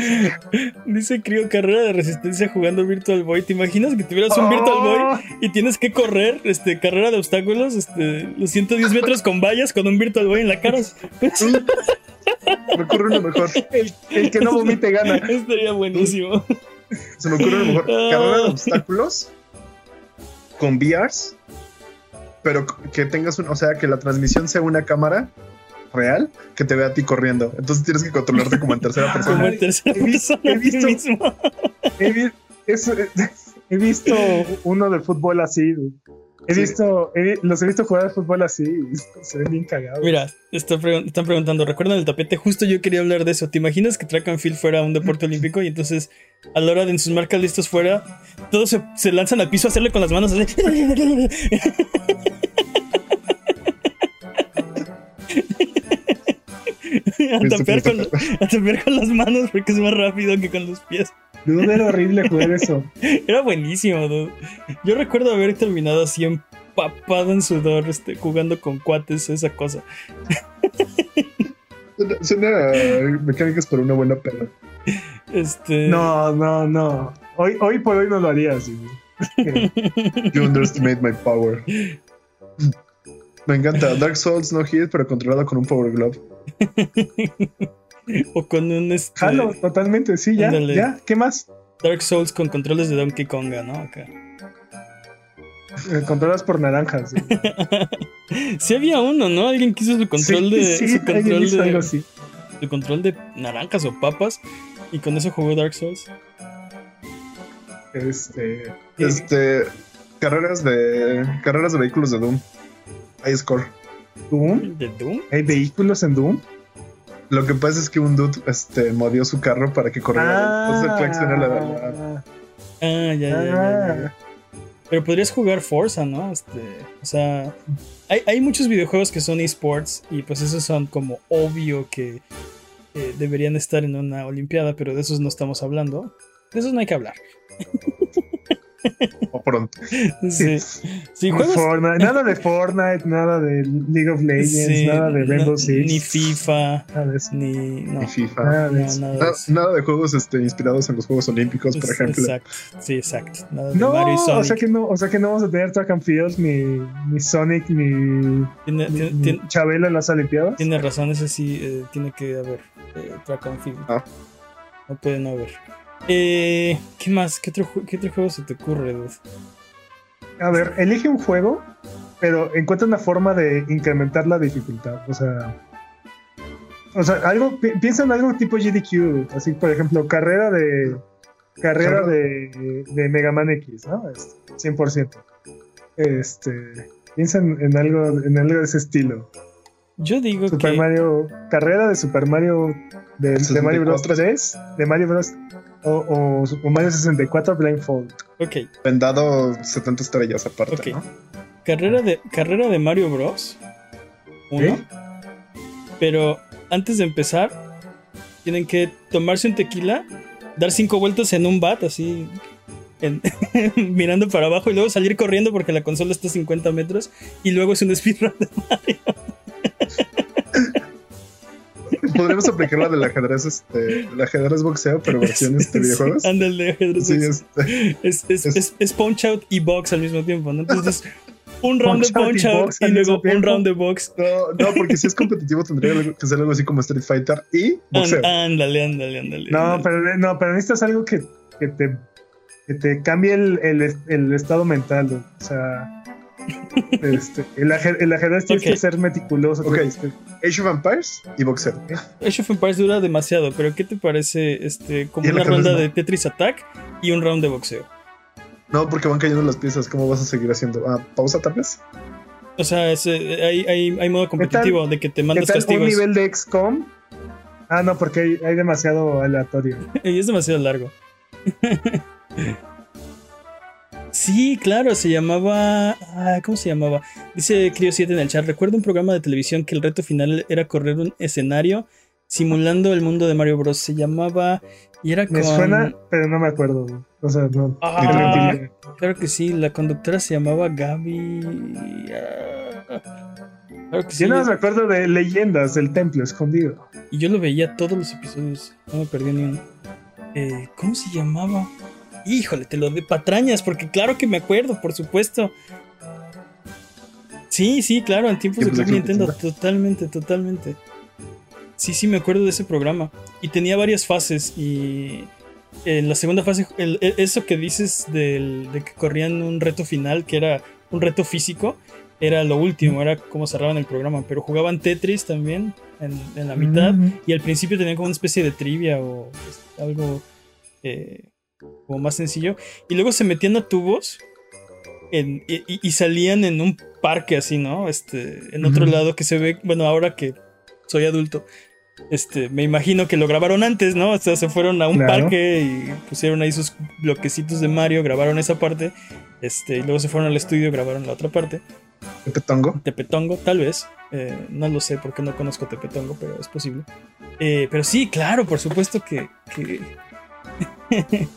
Dice Crio, carrera de resistencia jugando Virtual Boy. ¿Te imaginas que tuvieras un Virtual Boy Oh, y tienes que correr, este, carrera de obstáculos, este, los 110 metros con vallas con un Virtual Boy en la cara? Me ocurre uno mejor. El, el que no vomite gana. Estaría buenísimo. Se me ocurre uno mejor. Ah. Carrera de obstáculos con VRs, pero que tengas un, o sea, que la transmisión sea una cámara real que te vea a ti corriendo. Entonces tienes que controlarte como en tercera Como persona. en tercera he visto- persona he visto- a ti mismo. He, vi- es- he visto uno de fútbol así. He Sí. visto, los he visto jugar de fútbol así y se ven bien cagados. Mira, está pregun- están preguntando, ¿recuerdan el tapete? Justo yo quería hablar de eso. ¿Te imaginas que track and field fuera un deporte olímpico y entonces a la hora de en sus marcas listos fuera, todos se, se lanzan al piso a hacerle con las manos así? A, tapear con, a tapear con las manos porque es más rápido que con los pies. Dude, era horrible jugar eso. Era buenísimo, dude. Yo recuerdo haber terminado así empapado en sudor, este, jugando con cuates, esa cosa. Suena- mecánicas para una buena pela. Este. No, no, no. Hoy, hoy por hoy no lo haría así. You underestimate my power. Me encanta. Dark Souls no hit, pero controlado con un Power Glove. O con un este, Jalo, totalmente, sí, ya, Ándale. ya. ¿Qué más? Dark Souls con controles de Donkey Konga, ¿no? Acá. Eh, controlas por naranjas. sí. Sí había uno, ¿no? Alguien quiso su control Sí, de. sí, su control algo de. así. Su control de naranjas o papas. Y con eso jugó Dark Souls. Este, Este. Carreras de. Carreras de vehículos de Doom. High score. Doom. ¿De Doom? ¿Hay vehículos en Doom? Lo que pasa es que un dude este, modió su carro para que corriera. Entonces la- Ah, ya, ya, ya, ya, ya. Pero podrías jugar Forza, ¿no? Este, o sea, hay, hay muchos videojuegos que son esports y pues esos son como obvio que eh, deberían estar en una olimpiada, pero de esos no estamos hablando. De esos no hay que hablar. o pronto. Sí, sí juegos. Fortnite, nada de Fortnite, nada de League of Legends, sí, nada de Rainbow Six. Ni FIFA, Nada de eso. ni. No, Y FIFA. Nada de no, eso. nada de Na- eso. nada de juegos este, inspirados en los Juegos Olímpicos, por ejemplo. Exacto, sí, exacto. Nada de No, Mario y Sonic. o sea que no, o sea que no vamos a tener Track and Field ni, ni Sonic ni, Tiene, ni- tiene- ni tiene- Chabelo en las Olimpiadas. tiene razón, ese sí eh, tiene que haber eh, track and field. Ah. No puede no haber. Eh, ¿Qué más? ¿Qué otro, ¿Qué otro juego se te ocurre, dude? A ver, elige un juego, pero encuentra una forma de incrementar la dificultad. O sea, o sea, algo, pi- piensa en algo tipo GDQ, así por ejemplo, carrera de carrera de, de Mega Man X, ¿no? Es 100%. Este, piensa en, en algo, en algo de ese estilo. Yo digo Super que. Mario, carrera de Super Mario de, de Mario Bros 64. 3, de Mario Bros o, o- o Mario 64 Blindfold. Ok, Vendado 70 estrellas aparte, Ok. ¿no? carrera de, carrera de Mario Bros. Uno. Pero antes de empezar, tienen que tomarse un tequila, dar cinco vueltas en un bat, así. en- mirando para abajo y luego salir corriendo porque la consola está a 50 metros y luego es un speedrun de Podríamos aplicar la del ajedrez, este, el ajedrez boxeo, pero versiones de videojuegos. Ándale, ajedrez. Sí, este, es, es, es- es- es punch out y box al mismo tiempo, ¿no? Entonces, un round de Punch out y out luego un round de box. no, no, porque si es competitivo tendría que ser algo así como Street Fighter y boxeo. Án- Ándale, ándale, ándale. No, ándale. pero, no, pero necesitas algo que, que te, que te cambie el, el, el estado mental. ¿no? O sea, este, el, aje- el ajedrez tienes Ok. que ser meticuloso. Ok. tienes que- Age of Empires y boxeo. Age of Empires dura demasiado, pero ¿qué te parece este como una ronda no. de Tetris Attack y un round de boxeo? No, porque van cayendo las piezas. ¿Cómo vas a seguir haciendo? Ah, pausa tal vez. O sea, es, eh, hay, hay, hay modo competitivo de que te ¿Qué mandas tal un castigos. nivel de XCOM? Ah, no, porque hay, hay demasiado aleatorio. Y es demasiado largo. Sí, claro, se llamaba. Ah, ¿Cómo se llamaba? Dice Crio 7 en el chat. Recuerdo un programa de televisión que el reto final era correr un escenario simulando el mundo de Mario Bros. Se llamaba. Y era Me con- suena, pero no me acuerdo. O sea, no. Ah, claro que sí, la conductora se llamaba Gaby. ah, Claro que sí. Yo no me acuerdo de leyendas del templo escondido. Y yo lo veía todos los episodios. No me perdí ni uno. Eh, ¿Cómo se llamaba? Híjole, te lo de patrañas, porque claro que me acuerdo, por supuesto. Sí, sí, claro, en tiempos de Club Nintendo, totalmente, totalmente. Sí, sí, me acuerdo de ese programa. Y tenía varias fases. Y en la segunda fase, el- e- eso que dices del- de que corrían un reto final, que era un reto físico, era lo último, era como cerraban el programa. Pero jugaban Tetris también en, en la mitad. Mm. Y al principio tenían como una especie de trivia o pues, algo eh, como más sencillo. Y luego se metían a tubos en- y, y- y salían en un parque así, ¿no? Este, en otro lado que se ve, bueno, ahora que soy adulto, este, me imagino que lo grabaron antes, ¿no? O sea, se fueron a un Claro. parque y pusieron ahí sus bloquecitos de Mario, grabaron esa parte, este, y luego se fueron al estudio, grabaron la otra parte. Tepetongo. Tepetongo, tal vez. Eh, no lo sé porque no conozco Tepetongo, pero es posible. Eh, pero sí, claro, por supuesto que. que-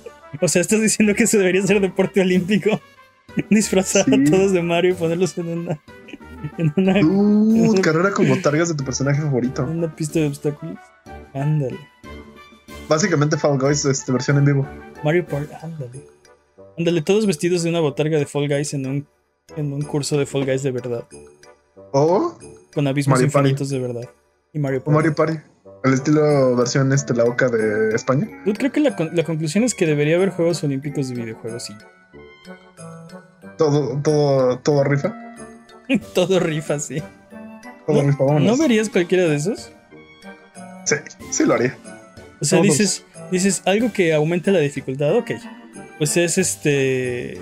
o sea, estás diciendo que eso debería ser deporte olímpico. Disfrazar Sí. a todos de Mario y ponerlos en una. En una, Uh, carrera con botargas de tu personaje favorito. en una pista de obstáculos. Ándale. Básicamente Fall Guys este, versión en vivo. Mario Party, ándale. Ándale, todos vestidos de una botarga de Fall Guys en un, en un curso de Fall Guys de verdad. O, Con abismos Mario Party. infinitos de verdad. Y Mario o Party. Mario Party. El estilo versión este, la Oca de España. Dude, creo que la, la conclusión es que debería haber Juegos Olímpicos de videojuegos, sí. Todo, todo, todo rifa. Todo rifa, sí. Todo ¿No, rifa, vámonos. ¿No verías cualquiera de esos? Sí, sí lo haría. O sea, Todos. dices, dices algo que aumente la dificultad, ok. Pues es este.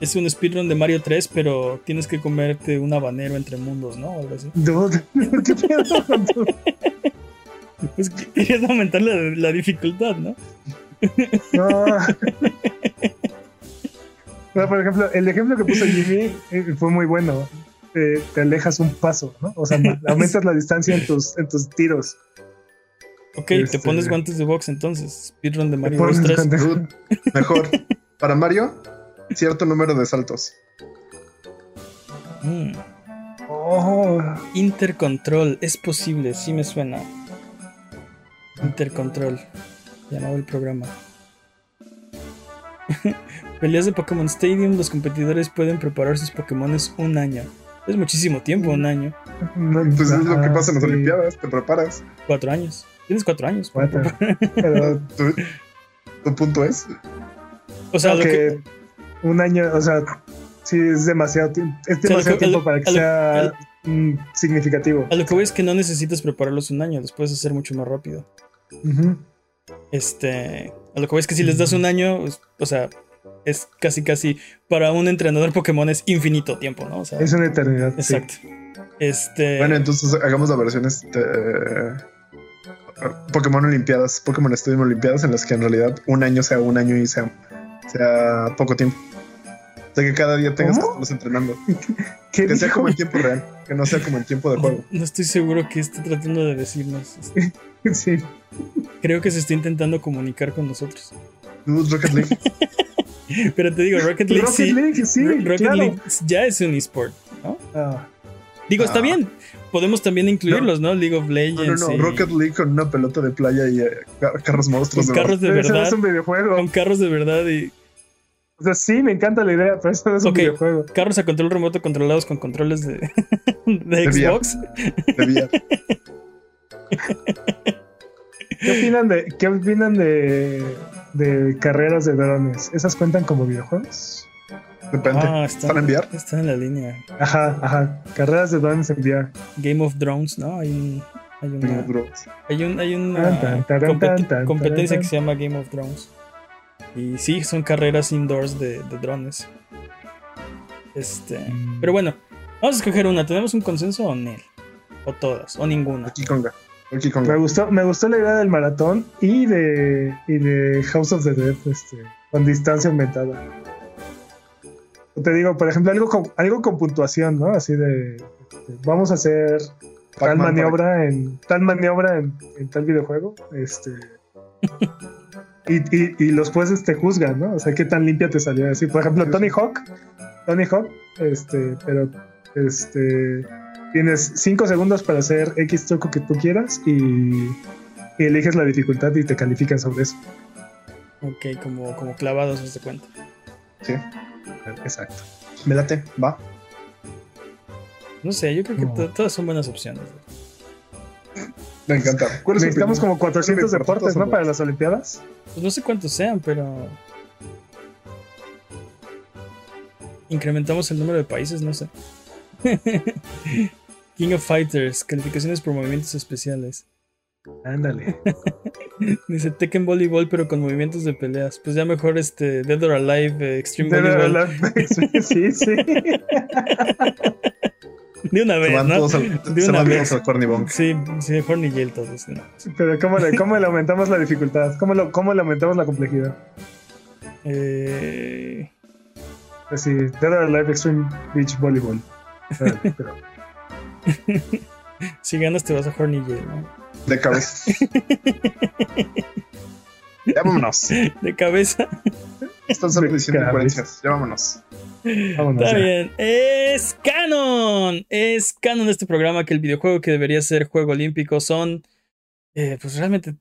Es un speedrun de Mario 3, pero tienes que comerte un habanero entre mundos, ¿no? Algo así. Dude, ¿qué pedo Pues querías aumentar la, la dificultad, ¿no? No. No, por ejemplo, el ejemplo que puso Jimmy eh, fue muy bueno. Te, te alejas un paso, ¿no? O sea, aumentas la distancia en tus, en tus tiros. Ok, te Este- pones guantes de box entonces. Speedrun de Mario Bros. pones 3. guantes- Dude, mejor. Para Mario, cierto número de saltos. Mm. Oh, Intercontrol, es posible, sí me suena. Intercontrol, llamado el programa. Peleas de Pokémon Stadium, los competidores pueden preparar sus Pokémones un año. Es muchísimo tiempo, un año. no, Pues es lo que pasa en las sí. Olimpiadas, te preparas. Cuatro años. Tienes cuatro años. Cuatro. Pero Tu, tu punto es. O sea, lo que que, un año, o sea, sí es demasiado, ti- es demasiado que- tiempo lo- para que lo- sea mm, significativo. a lo que voy es que no necesitas prepararlos un año, los puedes hacer mucho más rápido. Este, a lo que voy es que si les das un año, pues, o sea, es casi casi para un entrenador Pokémon es infinito tiempo, ¿no? O sea, Es una eternidad. sí. exacto. Este, Bueno, entonces hagamos la versión este. Pokémon Olimpiadas, Pokémon Stadium Olimpiadas, en las que en realidad un año sea un año y sea, sea poco tiempo. O sea que cada día tengas que ¿Cómo? estarlos entrenando. ¿Qué Que sea dijo? como en tiempo real, que no sea como en tiempo de juego. No estoy seguro que esté tratando de decirnos. Este, Sí. Creo que se está intentando comunicar con nosotros. Rocket League. Pero te digo, Rocket League Rocket sí. League, sí, Ro- Rocket claro. League ya es un esport, ¿no? Ah, Digo, está Ah. bien. Podemos también incluirlos, ¿no? League of No, no, Legends. no. y- Rocket League con una pelota de playa y eh, car- carros monstruos. con de carros de no verdad. es un videojuego. Con carros de verdad y O sea, sí, me encanta la idea, pero eso no es un Ok. videojuego. carros a control remoto controlados con controles de, de VR. Xbox. de VR. ¿Qué opinan de, qué opinan de, de carreras de drones? ¿Esas cuentan como videojuegos? Depende. Ah, está, ¿Están en VR? está en la línea. Ajá, ajá. Carreras de drones en VR. Game of Drones, ¿no? Hay un. Hay una, hay un, hay una Tan, tan, tan, competi- tan, tan, competencia tan. que se llama Game of Drones. Y sí, son carreras indoors de, de drones. Este. Pero bueno, vamos a escoger una. ¿Tenemos un consenso o no? O todas, o ninguna. Aquí conga. Me gustó, me gustó la idea del maratón y de, y de House of the Dead, este, con distancia aumentada. Te digo, por ejemplo, algo con, algo con puntuación, ¿no? Así de, vamos a hacer tal maniobra en tal maniobra en, tal videojuego, este y, y, los jueces te juzgan, ¿no? O sea, qué tan limpia te salió así. Por ejemplo, Tony Hawk, Tony Hawk, este, pero este tienes cinco segundos para hacer X truco que tú quieras y, eliges la dificultad y te califican sobre eso. Ok, como, como clavados, de cuenta. Sí. Exacto. Me late, va. No sé, yo creo que todas son buenas opciones. Me encanta. Necesitamos como 400 deportes, ¿no? Para las Olimpiadas. Pues no sé cuántos sean, pero. Incrementamos el número de países, no sé. King of Fighters, calificaciones por movimientos especiales. Ándale. Dice Tekken Volleyball, pero con movimientos de peleas. Pues ya mejor este Dead or Alive eh, Extreme Dead Volleyball. Or Alive. sí, sí. De una vez, ¿no? de una vez. Sí, sí, Horny Jail todos. Pero ¿cómo le, ¿cómo le aumentamos la dificultad? ¿Cómo, lo, ¿Cómo le aumentamos la complejidad? Eh... Pues sí, Dead or Alive Extreme Beach Volleyball. Si ganas te vas a Horny Jail, ¿no? De cabeza. ya vámonos. De cabeza. Están solo diciendo incoherencias. Ya vámonos. Está bien. Es canon. Es canon este programa que el videojuego que debería ser juego olímpico son. Eh, pues realmente.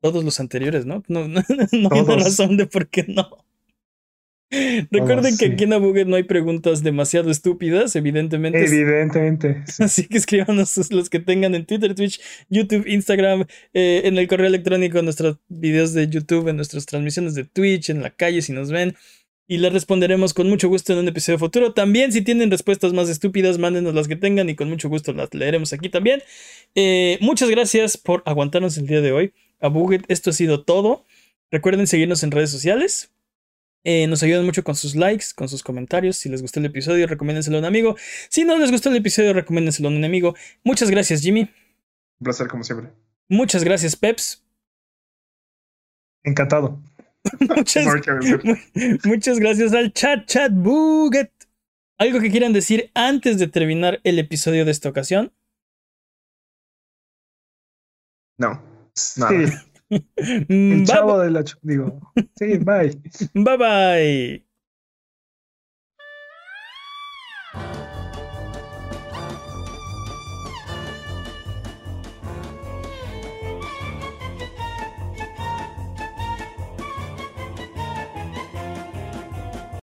Todos los anteriores, ¿no? No, no, no hay razón de por qué no. Recuerden que aquí en Abuget no hay preguntas demasiado estúpidas, evidentemente. Evidentemente. Así que escríbanos los que tengan en Twitter, Twitch, YouTube, Instagram, eh, en el correo electrónico, en nuestros videos de YouTube, en nuestras transmisiones de Twitch, en la calle si nos ven. Y les responderemos con mucho gusto en un episodio futuro. También si tienen respuestas más estúpidas, mándenos las que tengan y con mucho gusto las leeremos aquí también. Eh, muchas gracias por aguantarnos el día de hoy. Abuget, esto ha sido todo. Recuerden seguirnos en redes sociales. Eh, nos ayudan mucho con sus likes, con sus comentarios. Si les gustó el episodio, recomiéndenselo a un amigo. Si no les gustó el episodio, recomiéndenselo a un amigo. Muchas gracias, Jimmy. Un placer, como siempre. Muchas gracias, Peps. Encantado. muchas, muchas gracias al chat, chat buget. ¿Algo que quieran decir antes de terminar el episodio de esta ocasión? No. Nada. El chavo de la... Digo, sí, bye. Bye bye.